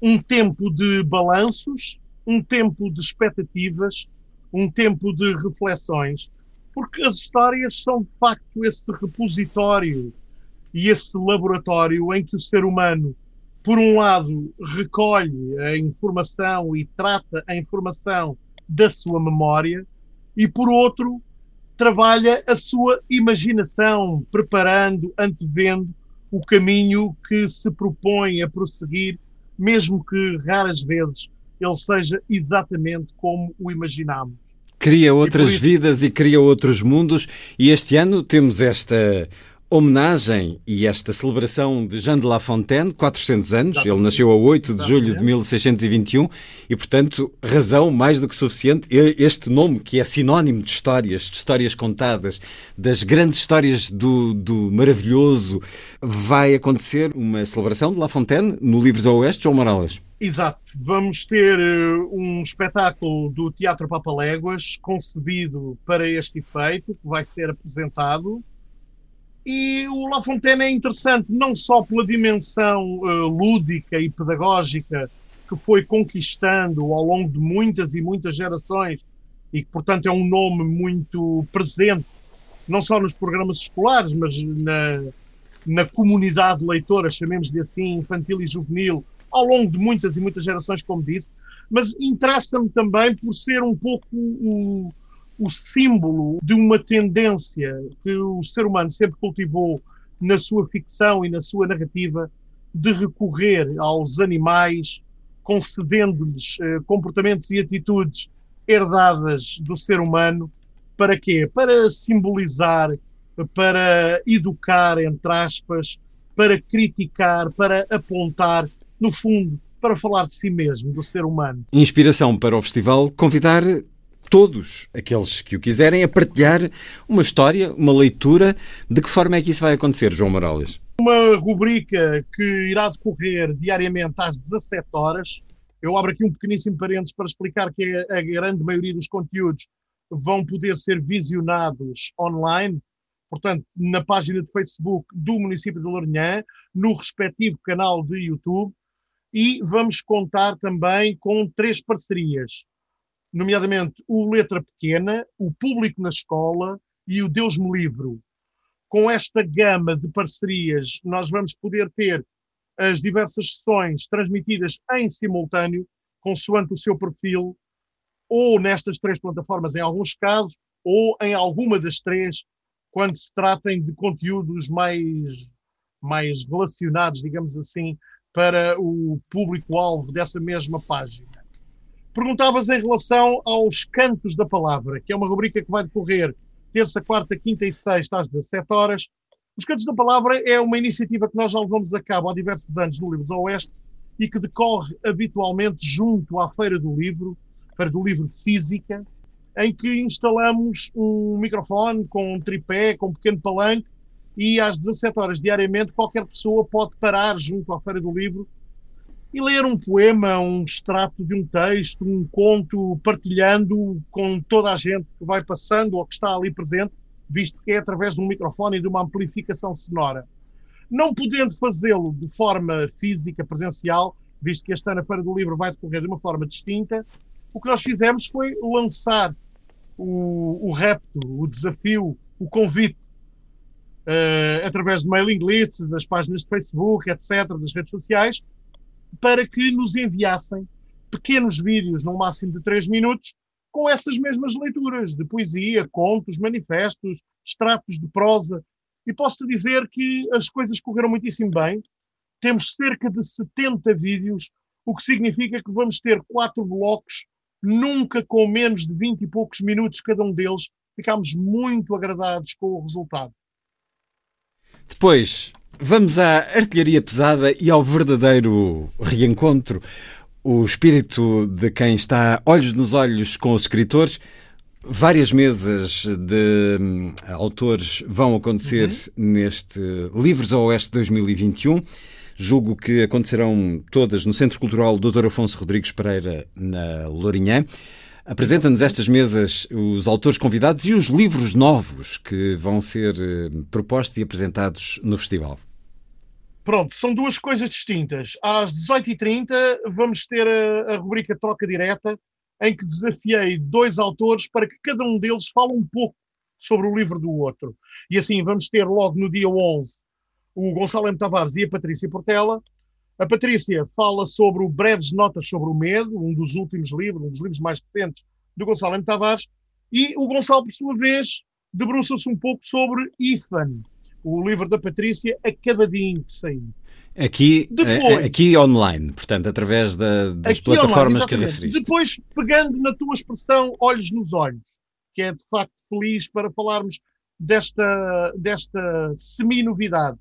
um tempo de balanços, um tempo de expectativas, um tempo de reflexões, porque as histórias são de facto esse repositório e esse laboratório em que o ser humano, por um lado, recolhe a informação e trata a informação da sua memória, e por outro, trabalha a sua imaginação, preparando, antevendo o caminho que se propõe a prosseguir, mesmo que raras vezes ele seja exatamente como o imaginamos. Cria outras e isso... vidas e cria outros mundos, e este ano temos esta homenagem e esta celebração de Jean de La Fontaine, 400 anos, ele nasceu a 8 de julho de 1621 e, portanto, razão mais do que suficiente. Este nome, que é sinónimo de histórias, de histórias contadas, das grandes histórias do, do maravilhoso, vai acontecer uma celebração de La Fontaine no Livros ao Oeste, João Morales. Exato. Vamos ter uh, um espetáculo do Teatro Papaléguas concebido para este efeito, que vai ser apresentado e o La Fontaine é interessante não só pela dimensão uh, lúdica e pedagógica que foi conquistando ao longo de muitas e muitas gerações e que, portanto, é um nome muito presente, não só nos programas escolares, mas na, na comunidade leitora, chamemos-lhe assim, infantil e juvenil, ao longo de muitas e muitas gerações, como disse, mas interessa-me também por ser um pouco o, o símbolo de uma tendência que o ser humano sempre cultivou na sua ficção e na sua narrativa de recorrer aos animais, concedendo-lhes eh, comportamentos e atitudes herdadas do ser humano. Para quê? Para simbolizar, para educar, entre aspas, para criticar, para apontar, no fundo, para falar de si mesmo, do ser humano. Inspiração para o festival convidar todos aqueles que o quiserem a partilhar uma história, uma leitura. De que forma é que isso vai acontecer, João Morales? Uma rubrica que irá decorrer diariamente às 17 horas. Eu abro aqui um pequeníssimo parênteses para explicar que a grande maioria dos conteúdos vão poder ser visionados online, portanto, na página de Facebook do município de Lourinhã, no respectivo canal de YouTube, e vamos contar também com três parcerias nomeadamente o Letra Pequena, o Público na Escola e o Deus me Livro. Com esta gama de parcerias, nós vamos poder ter as diversas sessões transmitidas em simultâneo, consoante o seu perfil, ou nestas três plataformas, em alguns casos, ou em alguma das três, quando se tratem de conteúdos mais, mais relacionados, digamos assim, para o público-alvo dessa mesma página. Perguntavas em relação aos Cantos da Palavra, que é uma rubrica que vai decorrer terça, quarta, quinta e sexta às 17 horas. Os Cantos da Palavra é uma iniciativa que nós já levamos a cabo há diversos anos no Livros Oeste e que decorre habitualmente junto à Feira do Livro, Feira do Livro Física, em que instalamos um microfone com um tripé, com um pequeno palanque e às 17 horas diariamente qualquer pessoa pode parar junto à Feira do Livro e ler um poema, um extrato de um texto, um conto, partilhando com toda a gente que vai passando ou que está ali presente, visto que é através de um microfone e de uma amplificação sonora. Não podendo fazê-lo de forma física, presencial, visto que este ano a Feira do Livro vai decorrer de uma forma distinta, o que nós fizemos foi lançar o, o repto, o desafio, o convite, uh, através de mailing lists, das páginas de Facebook, etc., das redes sociais, para que nos enviassem pequenos vídeos, no máximo de 3 minutos, com essas mesmas leituras de poesia, contos, manifestos, extratos de prosa. E posso-te dizer que as coisas correram muitíssimo bem. Temos cerca de 70 vídeos, o que significa que vamos ter quatro blocos, nunca com menos de 20 e poucos minutos cada um deles. Ficámos muito agradados com o resultado. Depois, Vamos à artilharia pesada e ao verdadeiro reencontro. O espírito de quem está olhos nos olhos com os escritores. Várias mesas de hum, autores vão acontecer uhum. neste Livros ao Oeste 2021. Julgo que acontecerão todas no Centro Cultural Dr. Afonso Rodrigues Pereira, na Lourinhã. Apresenta-nos estas mesas os autores convidados e os livros novos que vão ser eh, propostos e apresentados no festival. Pronto, são duas coisas distintas. Às 18h30 vamos ter a, a rubrica Troca Direta, em que desafiei dois autores para que cada um deles fale um pouco sobre o livro do outro. E assim vamos ter logo no dia 11 o Gonçalo M. Tavares e a Patrícia Portela. A Patrícia fala sobre o Breves Notas sobre o Medo, um dos últimos livros, um dos livros mais recentes do Gonçalo M. Tavares. E o Gonçalo, por sua vez, debruça-se um pouco sobre Ethan, o livro da Patrícia acabadinho de sair. Aqui, Depois, aqui online, portanto, através da, das plataformas online, que referiste. Depois, pegando na tua expressão olhos nos olhos, que é de facto feliz para falarmos desta, desta semi-novidade.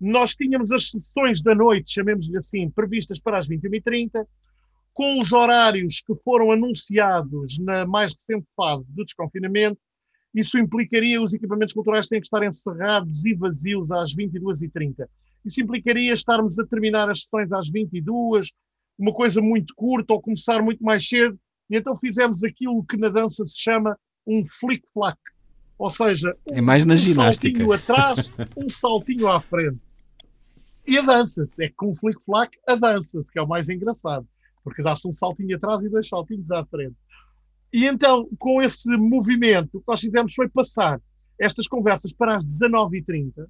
Nós tínhamos as sessões da noite, chamemos-lhe assim, previstas para as 21h30, com os horários que foram anunciados na mais recente fase do desconfinamento, isso implicaria os equipamentos culturais têm que estar encerrados e vazios às 22h30. Isso implicaria estarmos a terminar as sessões às 22 uma coisa muito curta ou começar muito mais cedo. E então fizemos aquilo que na dança se chama um flick-flack. Ou seja, é mais na um ginástica. saltinho atrás, um saltinho à frente. E avança-se. É que com um flick-flack avança-se, que é o mais engraçado. Porque dá-se um saltinho atrás e dois saltinhos à frente. E então, com esse movimento, o que nós fizemos foi passar estas conversas para as 19h30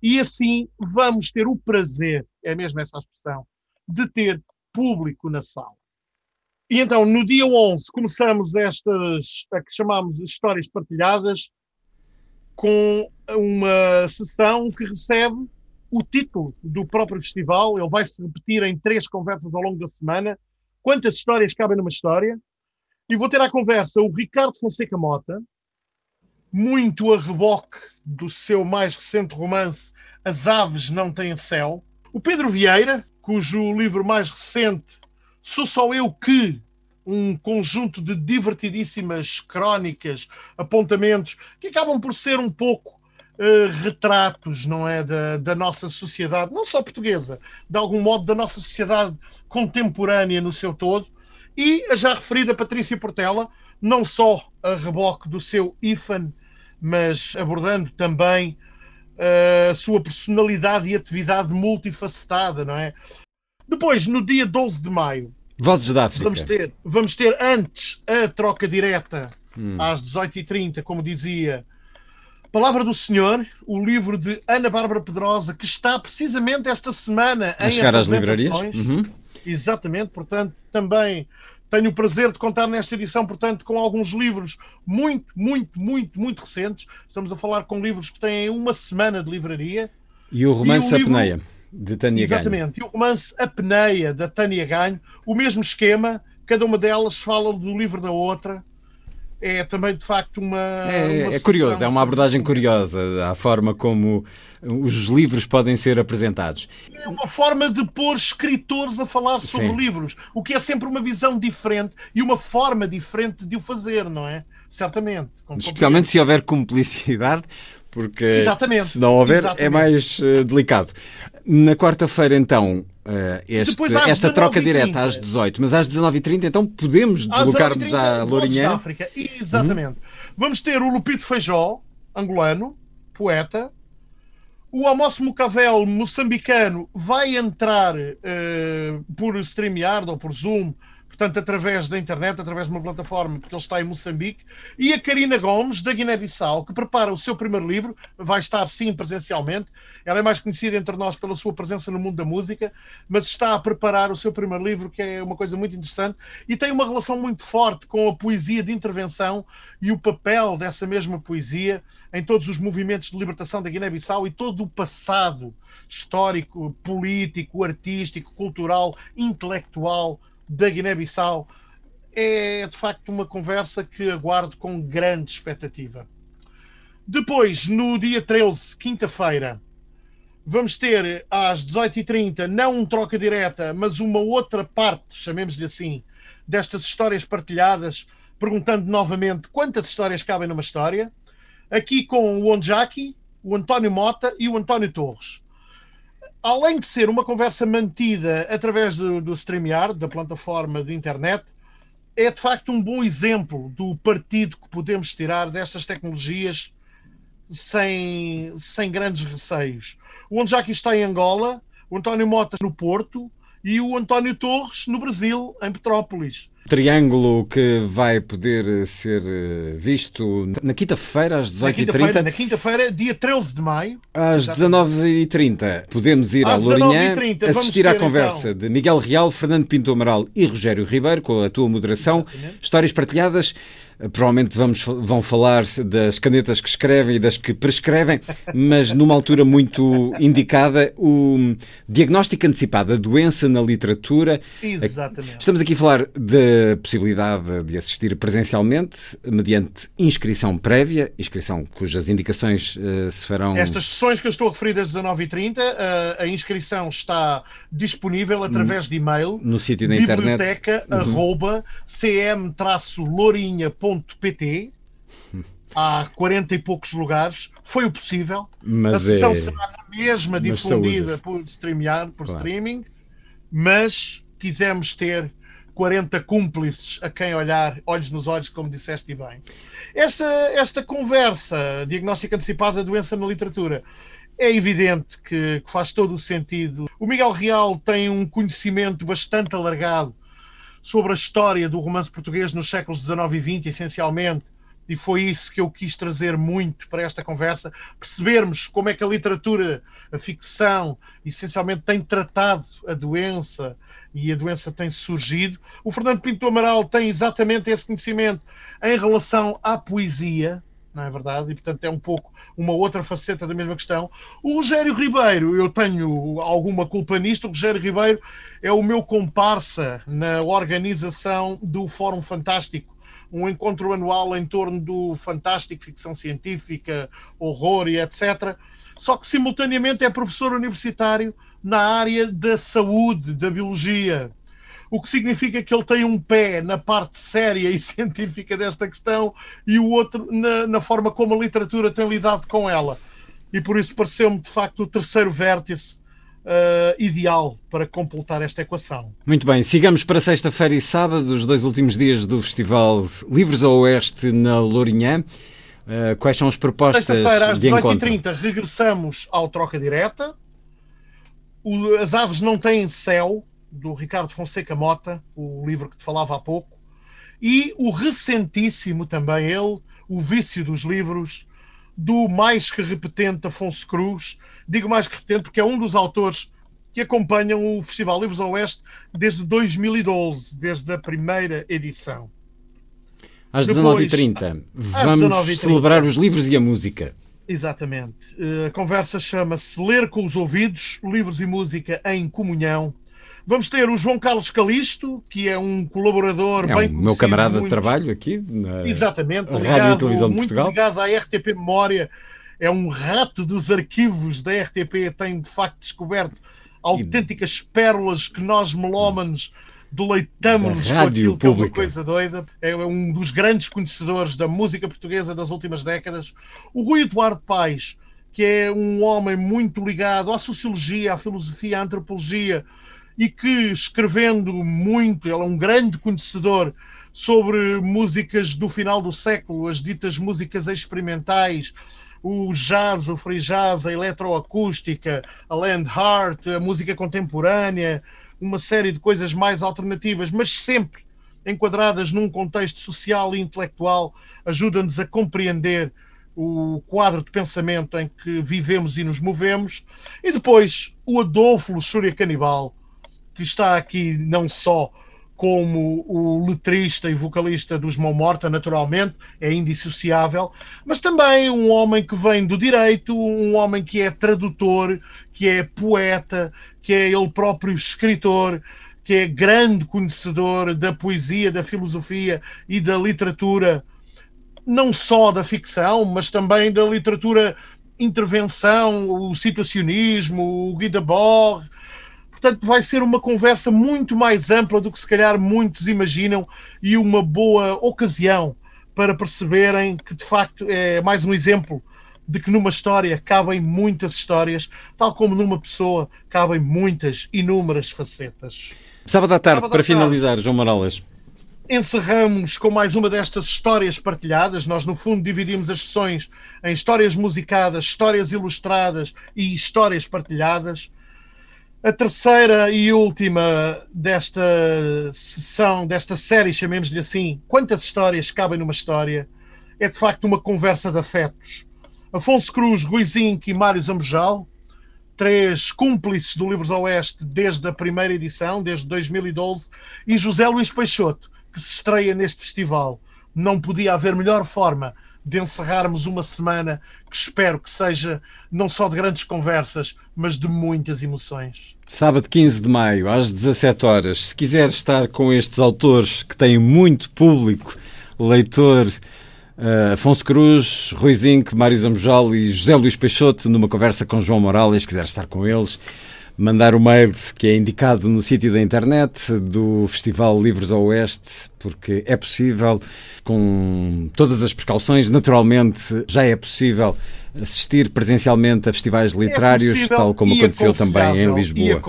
e assim vamos ter o prazer, é mesmo essa a expressão, de ter público na sala. E então, no dia 11, começamos estas, a que chamamos Histórias Partilhadas, com uma sessão que recebe o título do próprio festival. Ele vai se repetir em três conversas ao longo da semana. Quantas histórias cabem numa história? E vou ter à conversa o Ricardo Fonseca Mota, muito a reboque do seu mais recente romance As Aves Não Têm Céu. O Pedro Vieira, cujo livro mais recente, Sou Só Eu Que, um conjunto de divertidíssimas crónicas, apontamentos, que acabam por ser um pouco uh, retratos, não é, da, da nossa sociedade, não só portuguesa, de algum modo da nossa sociedade contemporânea no seu todo, e a já referida Patrícia Portela, não só a reboque do seu IFAN, mas abordando também uh, a sua personalidade e atividade multifacetada, não é? Depois, no dia 12 de maio, Vozes da África. Vamos ter, vamos ter antes a troca direta, hum. às 18h30, como dizia, Palavra do Senhor, o livro de Ana Bárbara Pedrosa, que está precisamente esta semana a em chegar às livrarias. Uhum. Exatamente, portanto, também tenho o prazer de contar nesta edição, portanto, com alguns livros muito, muito, muito, muito recentes. Estamos a falar com livros que têm uma semana de livraria. E o romance e o livro... Apneia, de Tânia Ganho. Exatamente, e o romance Apneia, da Tânia Ganho, o mesmo esquema, cada uma delas fala do livro da outra é também de facto uma. É, uma é curioso, é uma abordagem curiosa à forma como os livros podem ser apresentados. É uma forma de pôr escritores a falar sobre Sim. livros, o que é sempre uma visão diferente e uma forma diferente de o fazer, não é? Certamente. Especialmente se houver cumplicidade, porque Exatamente. se não houver é Exatamente. é mais uh, delicado. Na quarta-feira, então, Uh, este, esta troca direta às 18, mas às 19h30 então podemos deslocar-nos à Lourinhã. África. Exatamente. Uhum. Vamos ter o Lupito Feijó, angolano, poeta. O Amos Mucavel, moçambicano, vai entrar uh, por StreamYard ou por Zoom portanto, através da internet, através de uma plataforma, porque ele está em Moçambique, e a Karina Gomes, da Guiné-Bissau, que prepara o seu primeiro livro, vai estar sim presencialmente. Ela é mais conhecida entre nós pela sua presença no mundo da música, mas está a preparar o seu primeiro livro, que é uma coisa muito interessante, e tem uma relação muito forte com a poesia de intervenção e o papel dessa mesma poesia em todos os movimentos de libertação da Guiné-Bissau e todo o passado histórico, político, artístico, cultural, intelectual da Guiné-Bissau, é de facto uma conversa que aguardo com grande expectativa. Depois, no dia 13, quinta-feira, vamos ter às 18h30 não um troca direta, mas uma outra parte, chamemos-lhe assim, destas histórias partilhadas, perguntando novamente quantas histórias cabem numa história. Aqui com o Onjaki, o António Mota e o António Torres além de ser uma conversa mantida através do, do StreamYard, da plataforma de internet, é de facto um bom exemplo do partido que podemos tirar destas tecnologias sem, sem grandes receios. O Onjaki está em Angola, o António Mota no Porto e o António Torres no Brasil, em Petrópolis. Triângulo que vai poder ser eh, visto na quinta-feira às 18h30. Na quinta-feira, dia 13 de maio. Às 19h30 podemos ir às à Lourinhã assistir à conversa então. de Miguel Real, Fernando Pinto Amaral e Rogério Ribeiro, com a tua moderação. Histórias partilhadas Provavelmente vamos, vão falar das canetas que escrevem e das que prescrevem, mas numa altura muito indicada, o diagnóstico antecipado da doença na literatura. Exatamente. Estamos aqui a falar da possibilidade de assistir presencialmente, mediante inscrição prévia, inscrição cujas indicações uh, se farão. Estas sessões que eu estou a referir das 19h30, uh, a inscrição está disponível através de e-mail no sítio da internet. Biblioteca uhum. cm-lourinha.com pt há 40 e poucos lugares, foi o possível. Mas a sessão é... será a mesma difundida por streamear, por claro. streaming, mas quisemos ter 40 cúmplices a quem olhar, olhos nos olhos, como disseste bem. Esta, esta conversa, diagnóstica antecipada da doença na literatura, é evidente que, que faz todo o sentido. O Miguel Real tem um conhecimento bastante alargado sobre a história do romance português nos séculos XIX e XX, essencialmente, e foi isso que eu quis trazer muito para esta conversa, percebermos como é que a literatura, a ficção, essencialmente tem tratado a doença e a doença tem surgido. O Fernando Pinto Amaral tem exatamente esse conhecimento em relação à poesia, não é verdade? E portanto é um pouco uma outra faceta da mesma questão. O Rogério Ribeiro, eu tenho alguma culpa nisto, o Rogério Ribeiro é o meu comparsa na organização do Fórum Fantástico, um encontro anual em torno do fantástico, ficção científica, horror e etc. Só que simultaneamente é professor universitário na área da saúde, da biologia. O que significa que ele tem um pé na parte séria e <laughs> científica desta questão e o outro na, na forma como a literatura tem lidado com ela. E por isso pareceu-me, de facto, o terceiro vértice uh, ideal para completar esta equação. Muito bem, sigamos para sexta-feira e sábado, os dois últimos dias do Festival Livros ao Oeste na Lourinhã. Uh, quais são as propostas às de encontro? 18h30 regressamos ao Troca Direta. O, as Aves Não Têm Céu, do Ricardo Fonseca Mota, o livro que te falava há pouco. E o recentíssimo também ele, O Vício dos Livros, do mais que repetente Afonso Cruz. Digo mais que repetente porque é um dos autores que acompanham o Festival Livros ao Oeste desde 2012, desde a primeira edição. Às 19h30, vamos 19 celebrar os livros e a música. Exatamente. Eh, a conversa chama-se Ler com os Ouvidos, Livros e Música em Comunhão. Vamos ter o João Carlos Calisto, que é um colaborador é bem um meu camarada de trabalho aqui na Exatamente, Rádio ligado, e Televisão de muito Portugal. ligado à RTP Memória. É um rato dos arquivos da RTP, tem de facto descoberto autênticas pérolas que nós melómanos deleitamos Da com rádio aquilo que é coisa doida. É um dos grandes conhecedores da música portuguesa das últimas décadas. O Rui Eduardo Paes, que é um homem muito ligado à sociologia, à filosofia, à antropologia e que escrevendo muito, ele é um grande conhecedor sobre músicas do final do século, as ditas músicas experimentais, o jazz, o free jazz, a eletroacústica, a land art, a música contemporânea, uma série de coisas mais alternativas, mas sempre enquadradas num contexto social e intelectual, ajuda-nos a compreender o quadro de pensamento em que vivemos e nos movemos. E depois o Adolfo Luxúria Canibal, que está aqui não só como o letrista e vocalista dos Mão Morta, naturalmente, é indissociável, mas também um homem que vem do direito, um homem que é tradutor, que é poeta, que é ele próprio escritor, que é grande conhecedor da poesia, da filosofia e da literatura, não só da ficção, mas também da literatura intervenção, o situacionismo, o Guy Debord, Portanto, vai ser uma conversa muito mais ampla do que se calhar muitos imaginam e uma boa ocasião para perceberem que, de facto, é mais um exemplo de que numa história cabem muitas histórias, tal como numa pessoa cabem muitas, inúmeras facetas. Sábado à tarde, Sábado para tarde. finalizar, João Morales. Encerramos com mais uma destas histórias partilhadas. Nós, no fundo, dividimos as sessões em histórias musicadas, histórias ilustradas e histórias partilhadas. A terceira e última desta sessão, desta série, chamemos-lhe assim, quantas histórias cabem numa história, é de facto uma conversa de afetos. Afonso Cruz, Rui Zinc e Mário Zambojal, três cúmplices do Livros Oeste desde a primeira edição, desde 2012, e José Luís Peixoto, que se estreia neste festival. Não podia haver melhor forma de encerrarmos uma semana que espero que seja não só de grandes conversas, mas de muitas emoções. Sábado 15 de maio, às 17 horas. Se quiser estar com estes autores que têm muito público, leitor, eh, Afonso Cruz, Rui Zinc, Mário Zambojal e José Luís Peixoto, numa conversa com João Morales, se quiser estar com eles, mandar o mail que é indicado no sítio da internet do Festival Livros ao Oeste, porque é possível, com todas as precauções, naturalmente já é possível assistir presencialmente a festivais literários, É tal como aconteceu também em Lisboa.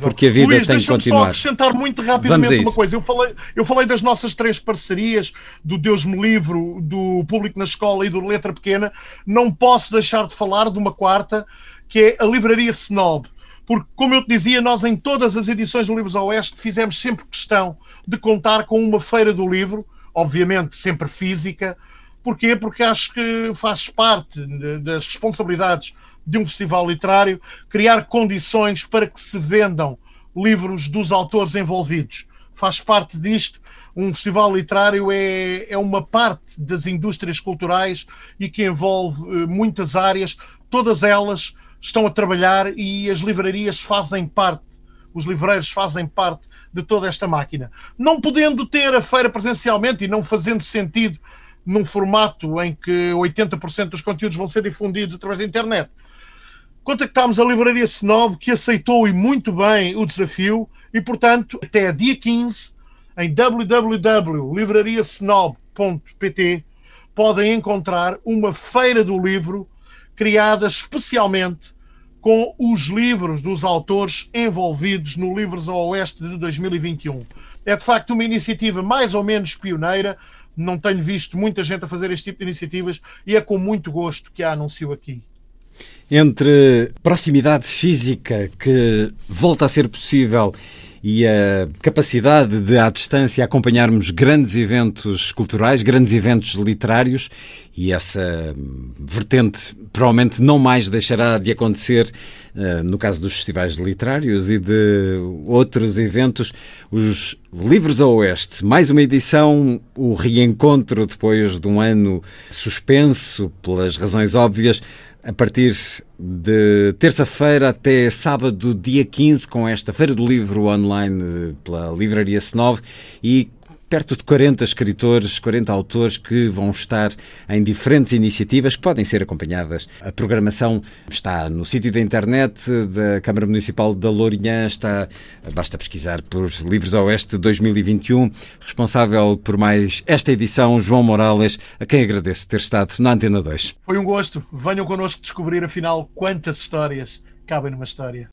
Porque a vida Luís, tem que deixa-me Só continuar. acrescentar muito rapidamente uma coisa. Eu falei, eu falei das nossas três parcerias, do Deus me Livro, do Público na Escola e do Letra Pequena. Não posso deixar de falar de uma quarta, que é a Livraria Snob. Porque, como eu te dizia, nós em todas as edições do Livros Oeste fizemos sempre questão de contar com uma feira do livro, obviamente sempre física. Porquê? Porque acho que faz parte das responsabilidades de um festival literário criar condições para que se vendam livros dos autores envolvidos. Faz parte disto. Um festival literário é, é uma parte das indústrias culturais e que envolve eh, muitas áreas, todas elas estão a trabalhar e as livrarias fazem parte, os livreiros fazem parte de toda esta máquina. Não podendo ter a feira presencialmente e não fazendo sentido num formato em que 80% dos conteúdos vão ser difundidos através da internet, contactámos a Livraria Snob, que aceitou e muito bem o desafio, e portanto, até dia 15, em www.livrariasnob.pt, podem encontrar uma feira do livro criada especialmente com os livros dos autores envolvidos no Livros ao Oeste de 2021. É de facto uma iniciativa mais ou menos pioneira, não tenho visto muita gente a fazer este tipo de iniciativas e é com muito gosto que a anuncio aqui. Entre proximidade física que volta a ser possível e a capacidade de, à distância, acompanharmos grandes eventos culturais, grandes eventos literários, e essa vertente provavelmente não mais deixará de acontecer uh, no caso dos festivais literários e de outros eventos. Os Livros ao Oeste, mais uma edição, o reencontro depois de um ano suspenso, pelas razões óbvias a partir de terça-feira até sábado, dia 15, com esta Feira do Livro online pela Livraria Senov e perto de 40 escritores, 40 autores que vão estar em diferentes iniciativas que podem ser acompanhadas. A programação está no sítio da internet da Câmara Municipal da Lourinhã, está, basta pesquisar por Livros Oeste 2021. Responsável por mais esta edição, João Morales, a quem agradeço ter estado na Antena 2. Foi um gosto. Venham connosco descobrir afinal quantas histórias cabem numa história.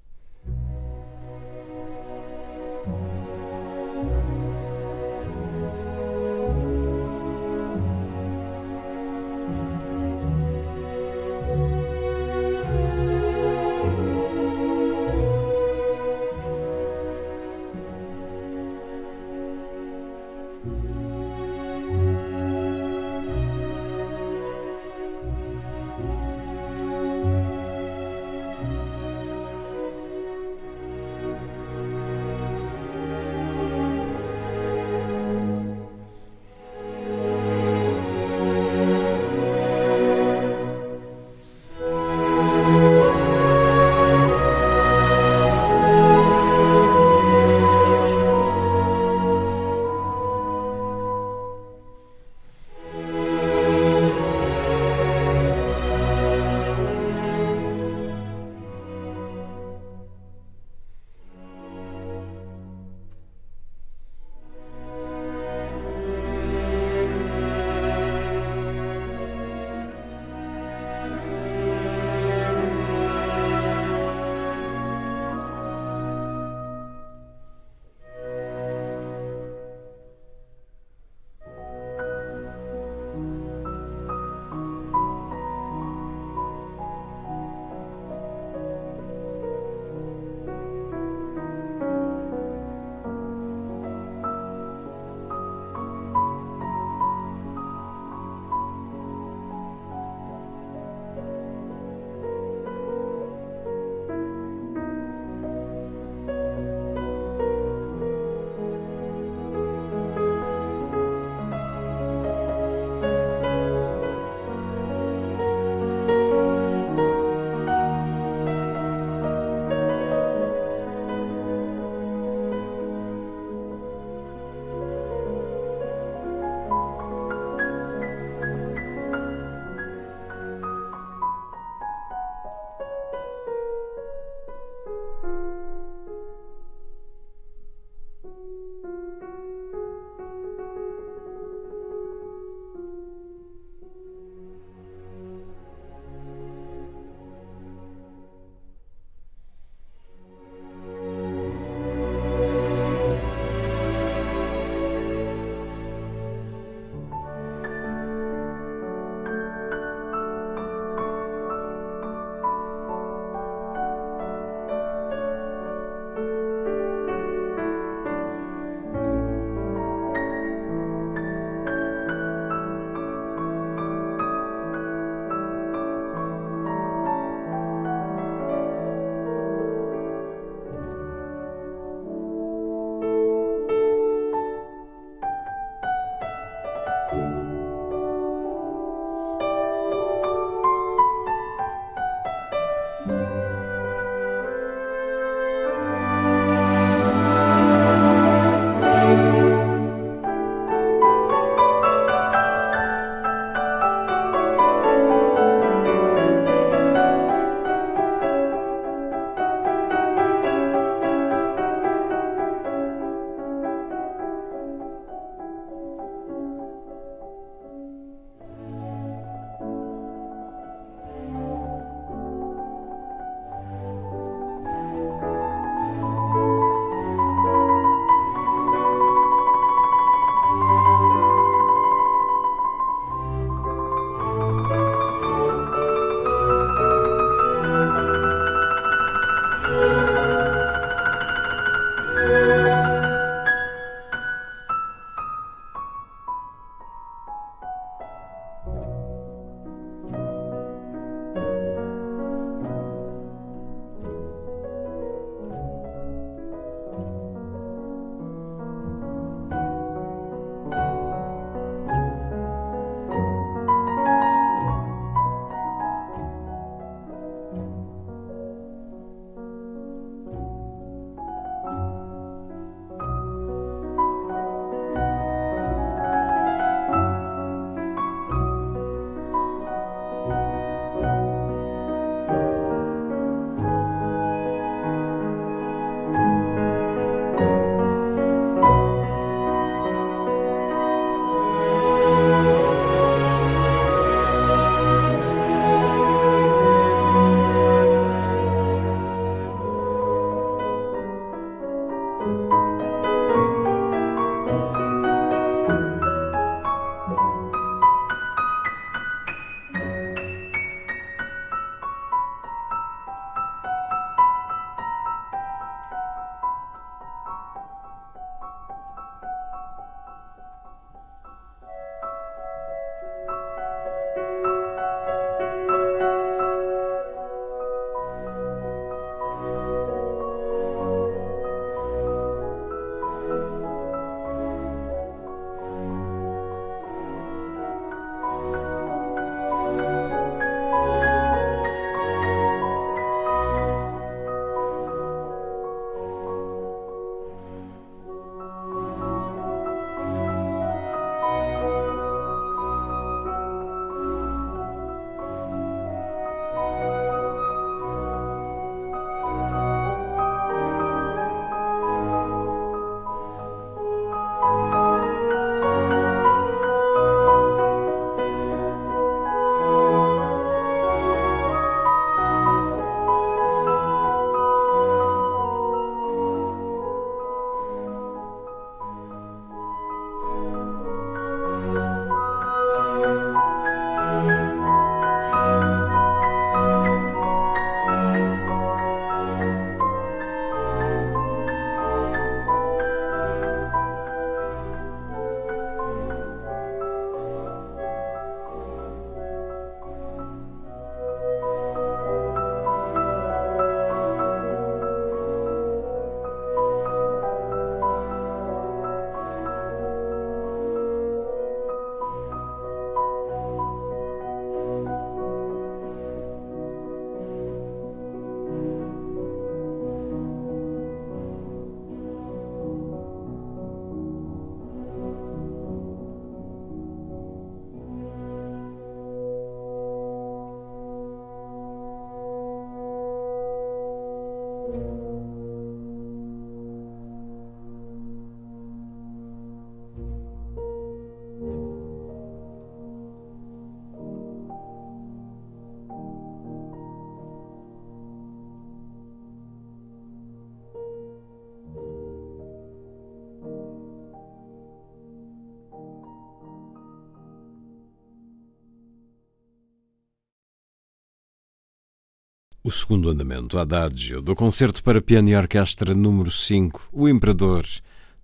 O segundo andamento, Adagio, do concerto para piano e orquestra número 5, O Imperador,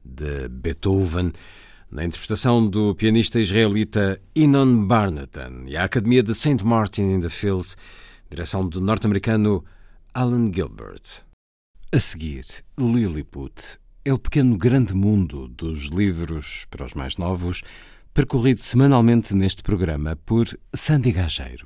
de Beethoven, na interpretação do pianista israelita Inon Barnatan e a Academia de St. Martin in the Fields, direção do norte-americano Alan Gilbert. A seguir, Lilliput é o pequeno grande mundo dos livros para os mais novos, percorrido semanalmente neste programa por Sandy Gageiro.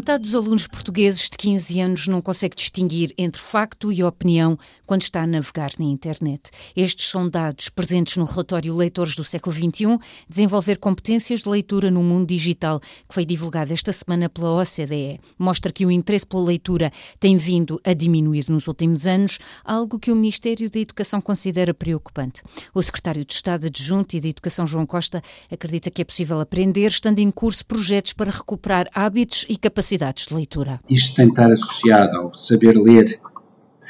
Metade dos alunos portugueses de 15 anos não consegue distinguir entre facto e opinião quando está a navegar na internet. Estes são dados presentes no relatório Leitores do século XXI, Desenvolver competências de leitura no mundo digital, que foi divulgado esta semana pela OCDE. Mostra que o interesse pela leitura tem vindo a diminuir nos últimos anos, algo que o Ministério da Educação considera preocupante. O secretário de Estado adjunto e da Educação, João Costa, acredita que é possível aprender estando em curso projetos para recuperar hábitos e capacidades de leitura. Isto tem de estar associado ao saber ler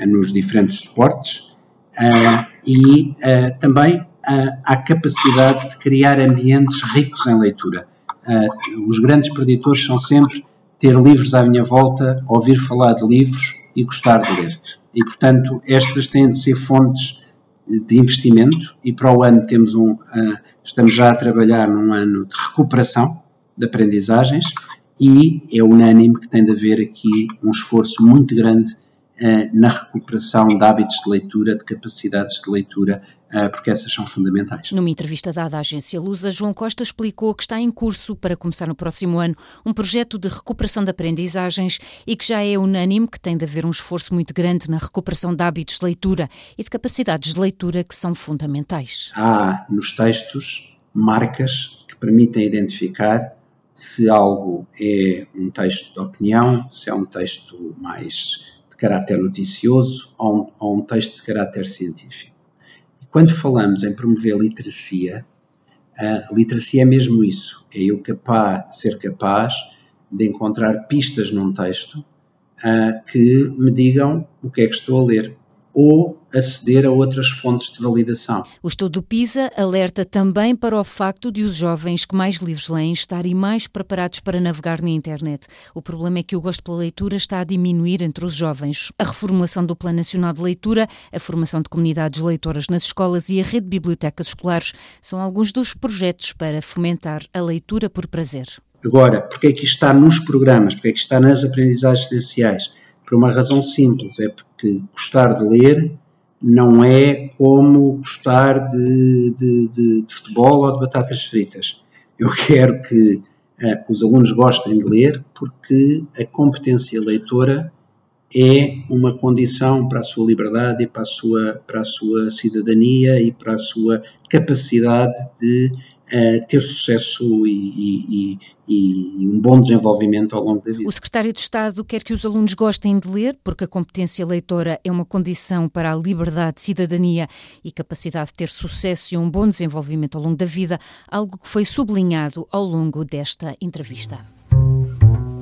uh, nos diferentes suportes uh, e uh, também à capacidade de criar ambientes ricos em leitura. os grandes preditores são sempre ter livros à minha volta, ouvir falar de livros e gostar de ler. E, portanto, estas têm de ser fontes de investimento e para o ano temos um, estamos já a trabalhar num ano de recuperação de aprendizagens e é unânime que tem de haver aqui um esforço muito grande uh, na recuperação de hábitos de leitura, de capacidades de leitura, uh, porque essas são fundamentais. Numa entrevista dada à agência Lusa, João Costa explicou que está em curso para começar no próximo ano um projeto de recuperação de aprendizagens e que já é unânime que tem de haver um esforço muito grande na recuperação de hábitos de leitura e de capacidades de leitura que são fundamentais. Há nos textos marcas que permitem identificar se algo é um texto de opinião, se é um texto mais de caráter noticioso ou um, ou um texto de caráter científico. E quando falamos em promover literacia, a literacia é mesmo isso, é eu capaz, ser capaz de encontrar pistas num texto uh, que me digam o que é que estou a ler ou aceder a outras fontes de validação. O estudo do PISA alerta também para o facto de os jovens que mais livros leem estarem mais preparados para navegar na internet. O problema é que o gosto pela leitura está a diminuir entre os jovens. A reformulação do Plano Nacional de Leitura, a formação de comunidades leitoras nas escolas e a rede de bibliotecas escolares são alguns dos projetos para fomentar a leitura por prazer. Agora, porque é que isto está nos programas, porque é que isto está nas aprendizagens essenciais? Por uma razão simples, é porque gostar de ler não é como gostar de, de, de, de futebol ou de batatas fritas. Eu quero que uh, os alunos gostem de ler porque a competência leitora é uma condição para a sua liberdade e para a sua, para a sua cidadania e para a sua capacidade de uh, ter sucesso e, e, e, um bom desenvolvimento ao longo da vida. O secretário de Estado quer que os alunos gostem de ler, porque a competência leitora é uma condição para a liberdade, cidadania e capacidade de ter sucesso e um bom desenvolvimento ao longo da vida, algo que foi sublinhado ao longo desta entrevista.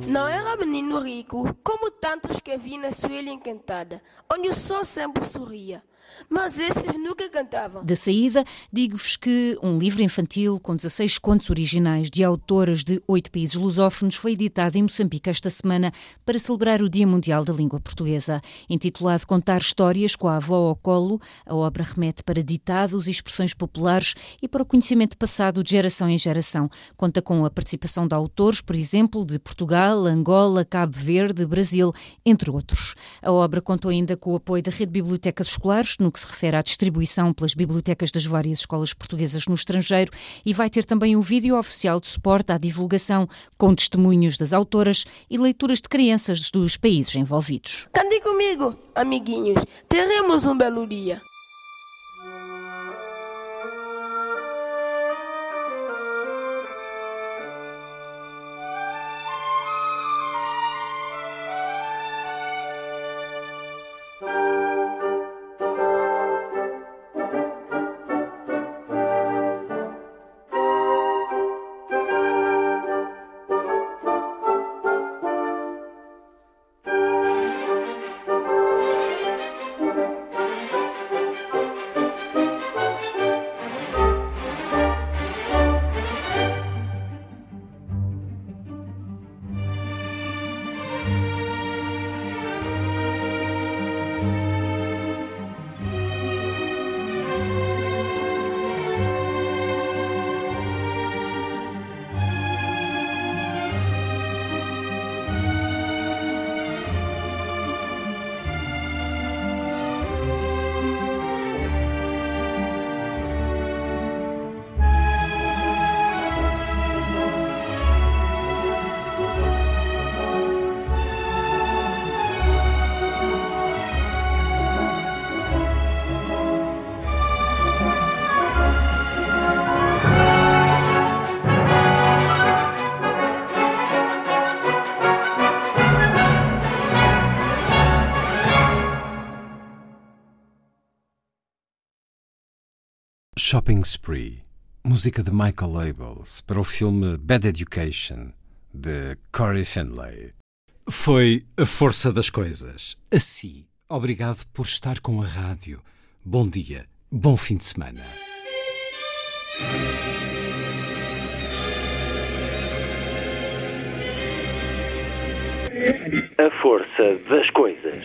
Não era menino rico, como tantos que vi na sua ilha encantada, onde o sol sempre sorria. Mas esses nunca cantavam. Da saída, digo-vos que um livro infantil com 16 contos originais de autoras de oito países lusófonos foi editado em Moçambique esta semana para celebrar o Dia Mundial da Língua Portuguesa. Intitulado Contar Histórias com a Avó ao Colo, a obra remete para ditados e expressões populares e para o conhecimento passado de geração em geração. Conta com a participação de autores, por exemplo, de Portugal, Angola, Cabo Verde, Brasil, entre outros. A obra contou ainda com o apoio da Rede de Bibliotecas Escolares, no que se refere à distribuição pelas bibliotecas das várias escolas portuguesas no estrangeiro e vai ter também um vídeo oficial de suporte à divulgação com testemunhos das autoras e leituras de crianças dos países envolvidos. Cante comigo, amiguinhos. Teremos um belo dia. Shopping Spree, música de Michael Labels para o filme Bad Education de Corey Finlay. Foi a força das coisas. Assim, obrigado por estar com a rádio. Bom dia, bom fim de semana. A força das coisas.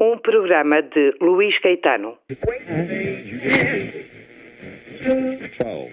Um programa de Luís Caetano. Twelve.